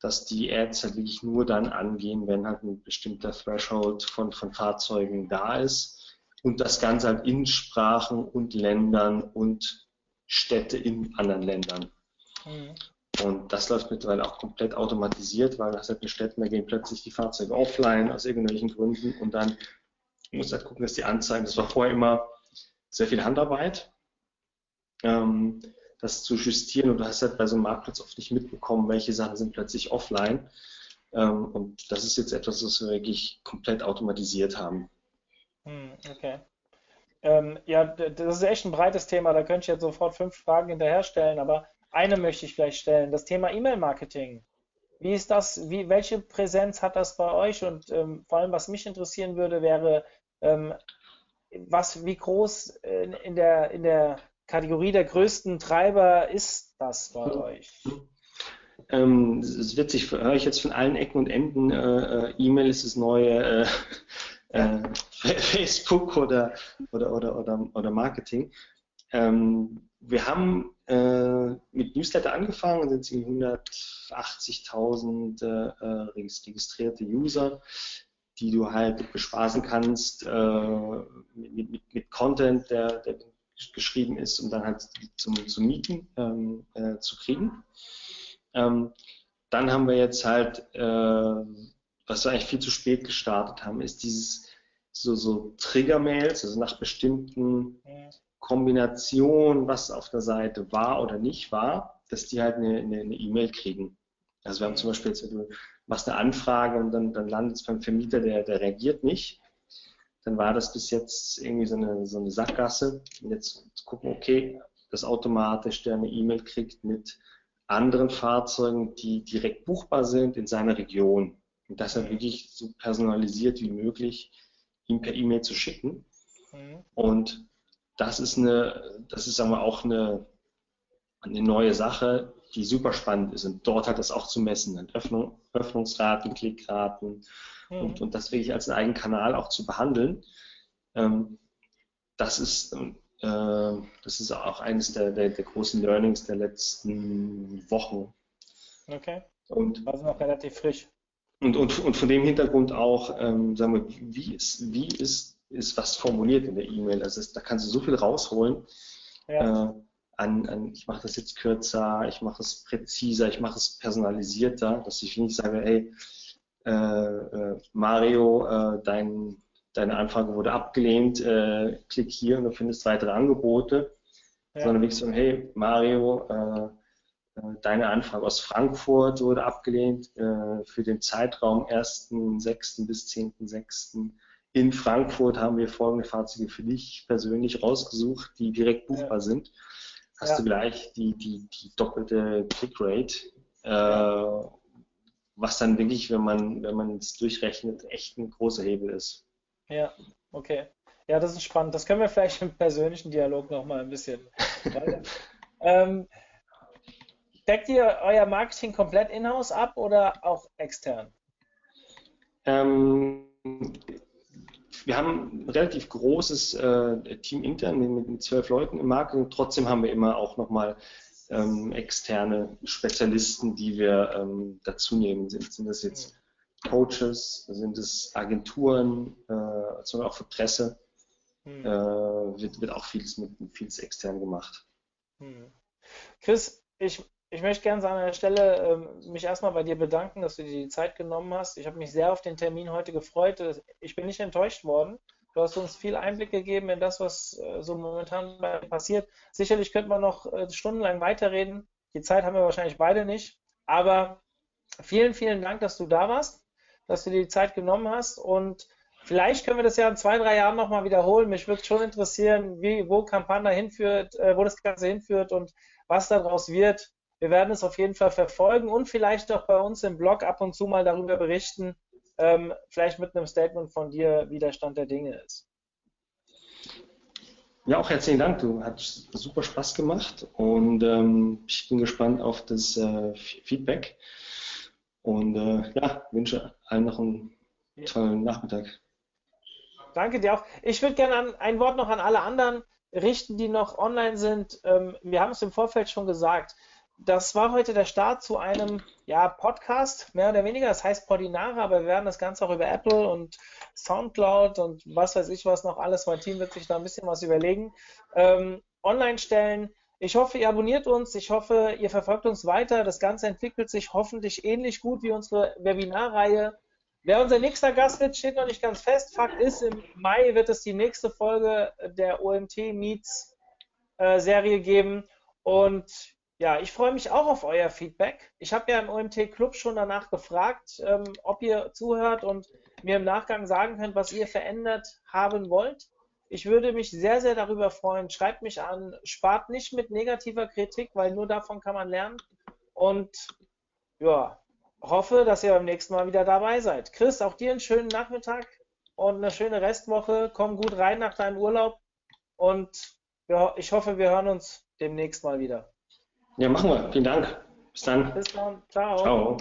dass die Ads halt wirklich nur dann angehen, wenn halt ein bestimmter Threshold von, von Fahrzeugen da ist und das Ganze halt in Sprachen und Ländern und Städte in anderen Ländern. Mhm. Und das läuft mittlerweile auch komplett automatisiert, weil das halt eine Städte, da gehen plötzlich die Fahrzeuge offline aus irgendwelchen Gründen und dann muss halt gucken, dass die Anzeigen, das war vorher immer sehr viel Handarbeit, ähm, das zu justieren und du hast halt bei so einem Marktplatz oft nicht mitbekommen, welche Sachen sind plötzlich offline. Ähm, und das ist jetzt etwas, was wir wirklich komplett automatisiert haben. Hm, okay. Ähm, ja, das ist echt ein breites Thema. Da könnte ich jetzt sofort fünf Fragen hinterher stellen, aber eine möchte ich vielleicht stellen. Das Thema E-Mail-Marketing. Wie ist das? Wie, welche Präsenz hat das bei euch? Und ähm, vor allem, was mich interessieren würde, wäre, ähm, was, wie groß in, in, der, in der Kategorie der größten Treiber ist das bei mhm. euch? Ähm, es wird sich, höre ich jetzt von allen Ecken und Enden, äh, äh E-Mail ist das neue, äh, äh, Facebook oder, oder, oder, oder, oder Marketing. Ähm, wir haben äh, mit Newsletter angefangen und sind 180.000 äh, registrierte User, die du halt bespaßen kannst äh, mit, mit, mit, Content, der, der, geschrieben ist, um dann halt zum, zum Mieten ähm, äh, zu kriegen. Ähm, dann haben wir jetzt halt, äh, was wir eigentlich viel zu spät gestartet haben, ist dieses so, so Trigger-Mails, also nach bestimmten Kombinationen, was auf der Seite war oder nicht war, dass die halt eine E-Mail e kriegen. Also wir haben zum Beispiel jetzt, du machst eine Anfrage und dann, dann landet es beim Vermieter, der, der reagiert nicht. Dann war das bis jetzt irgendwie so eine, so eine Sackgasse. Und jetzt gucken, okay, dass automatisch der eine E-Mail kriegt mit anderen Fahrzeugen, die direkt buchbar sind in seiner Region. Und das halt wirklich so personalisiert wie möglich ihm per E-Mail zu schicken. Mhm. Und das ist eine, das ist sagen wir auch eine, eine neue Sache, die super spannend ist. Und dort hat das auch zu messen. Öffnung, Öffnungsraten, Klickraten mhm. und, und das wirklich als einen eigenen Kanal auch zu behandeln. Ähm, das ist, äh, das ist auch eines der, der, der, großen Learnings der letzten Wochen. Okay. Und also noch relativ frisch. Und, und, und von dem Hintergrund auch, ähm, sagen wir, wie ist, wie ist, ist was formuliert in der E-Mail? Also da kannst du so viel rausholen. Ja. Äh, an, an, ich mache das jetzt kürzer, ich mache es präziser, ich mache es personalisierter, dass ich nicht sage, hey, äh, äh, Mario, äh, dein, deine Anfrage wurde abgelehnt, äh, klick hier und du findest weitere Angebote, ja. sondern wirklich so, hey, Mario, äh, deine Anfrage aus Frankfurt wurde abgelehnt für den Zeitraum 1.6. bis 10.6. In Frankfurt haben wir folgende Fahrzeuge für dich persönlich rausgesucht, die direkt buchbar ja. sind. Hast ja. du gleich die, die, die doppelte Clickrate, äh, was dann wirklich, wenn man, wenn man es durchrechnet, echt ein großer Hebel ist. Ja, okay. Ja, das ist spannend. Das können wir vielleicht im persönlichen Dialog nochmal ein bisschen weiter. ähm, Deckt ihr euer Marketing komplett in-house ab oder auch extern? Ähm, wir haben ein relativ großes äh, Team intern mit, mit, zwölf Leuten im Marketing. Trotzdem haben wir immer auch nochmal ähm, externe Spezialisten, die wir ähm, dazu nehmen. Sind, sind das jetzt Coaches, sind es Agenturen, äh, also auch für Presse, hm. äh, wird, wird auch vieles mit vieles extern gemacht. Hm. Chris, ich ich möchte gerne an der Stelle ähm, mich erstmal bei dir bedanken, dass du dir die Zeit genommen hast. Ich habe mich sehr auf den Termin heute gefreut. Ich bin nicht enttäuscht worden. Du hast uns viel Einblick gegeben in das, was äh, so momentan passiert. Sicherlich könnte man noch äh, stundenlang weiterreden. Die Zeit haben wir wahrscheinlich beide nicht. Aber vielen, vielen Dank, dass du da warst, dass du dir die Zeit genommen hast. Und vielleicht können wir das ja in zwei, drei Jahren nochmal wiederholen. Mich würde schon interessieren, wie, wo Campana hinführt, äh, wo das Ganze hinführt und was daraus wird. Wir werden es auf jeden Fall verfolgen und vielleicht auch bei uns im Blog ab und zu mal darüber berichten, ähm, vielleicht mit einem Statement von dir, wie der Stand der Dinge ist. Ja, auch herzlichen Dank. Du hat super Spaß gemacht und ähm, ich bin gespannt auf das äh, Feedback und äh, ja, wünsche allen noch einen tollen Nachmittag. Danke dir auch. Ich würde gerne ein Wort noch an alle anderen richten, die noch online sind. Ähm, wir haben es im Vorfeld schon gesagt das war heute der Start zu einem ja, Podcast, mehr oder weniger. Das heißt Podinare, aber wir werden das Ganze auch über Apple und Soundcloud und was weiß ich was noch alles. Mein Team wird sich da ein bisschen was überlegen. Ähm, online stellen. Ich hoffe, ihr abonniert uns. Ich hoffe, ihr verfolgt uns weiter. Das Ganze entwickelt sich hoffentlich ähnlich gut wie unsere Webinarreihe. Wer unser nächster Gast wird, steht noch nicht ganz fest. Fakt ist, im Mai wird es die nächste Folge der OMT Meets äh, Serie geben. Und ja, ich freue mich auch auf euer Feedback. Ich habe ja im OMT Club schon danach gefragt, ähm, ob ihr zuhört und mir im Nachgang sagen könnt, was ihr verändert haben wollt. Ich würde mich sehr, sehr darüber freuen. Schreibt mich an, spart nicht mit negativer Kritik, weil nur davon kann man lernen. Und ja, hoffe, dass ihr beim nächsten Mal wieder dabei seid. Chris, auch dir einen schönen Nachmittag und eine schöne Restwoche. Komm gut rein nach deinem Urlaub und ja, ich hoffe, wir hören uns demnächst mal wieder. Ja, machen wir. Vielen Dank. Bis dann. Bis dann. Ciao. Ciao.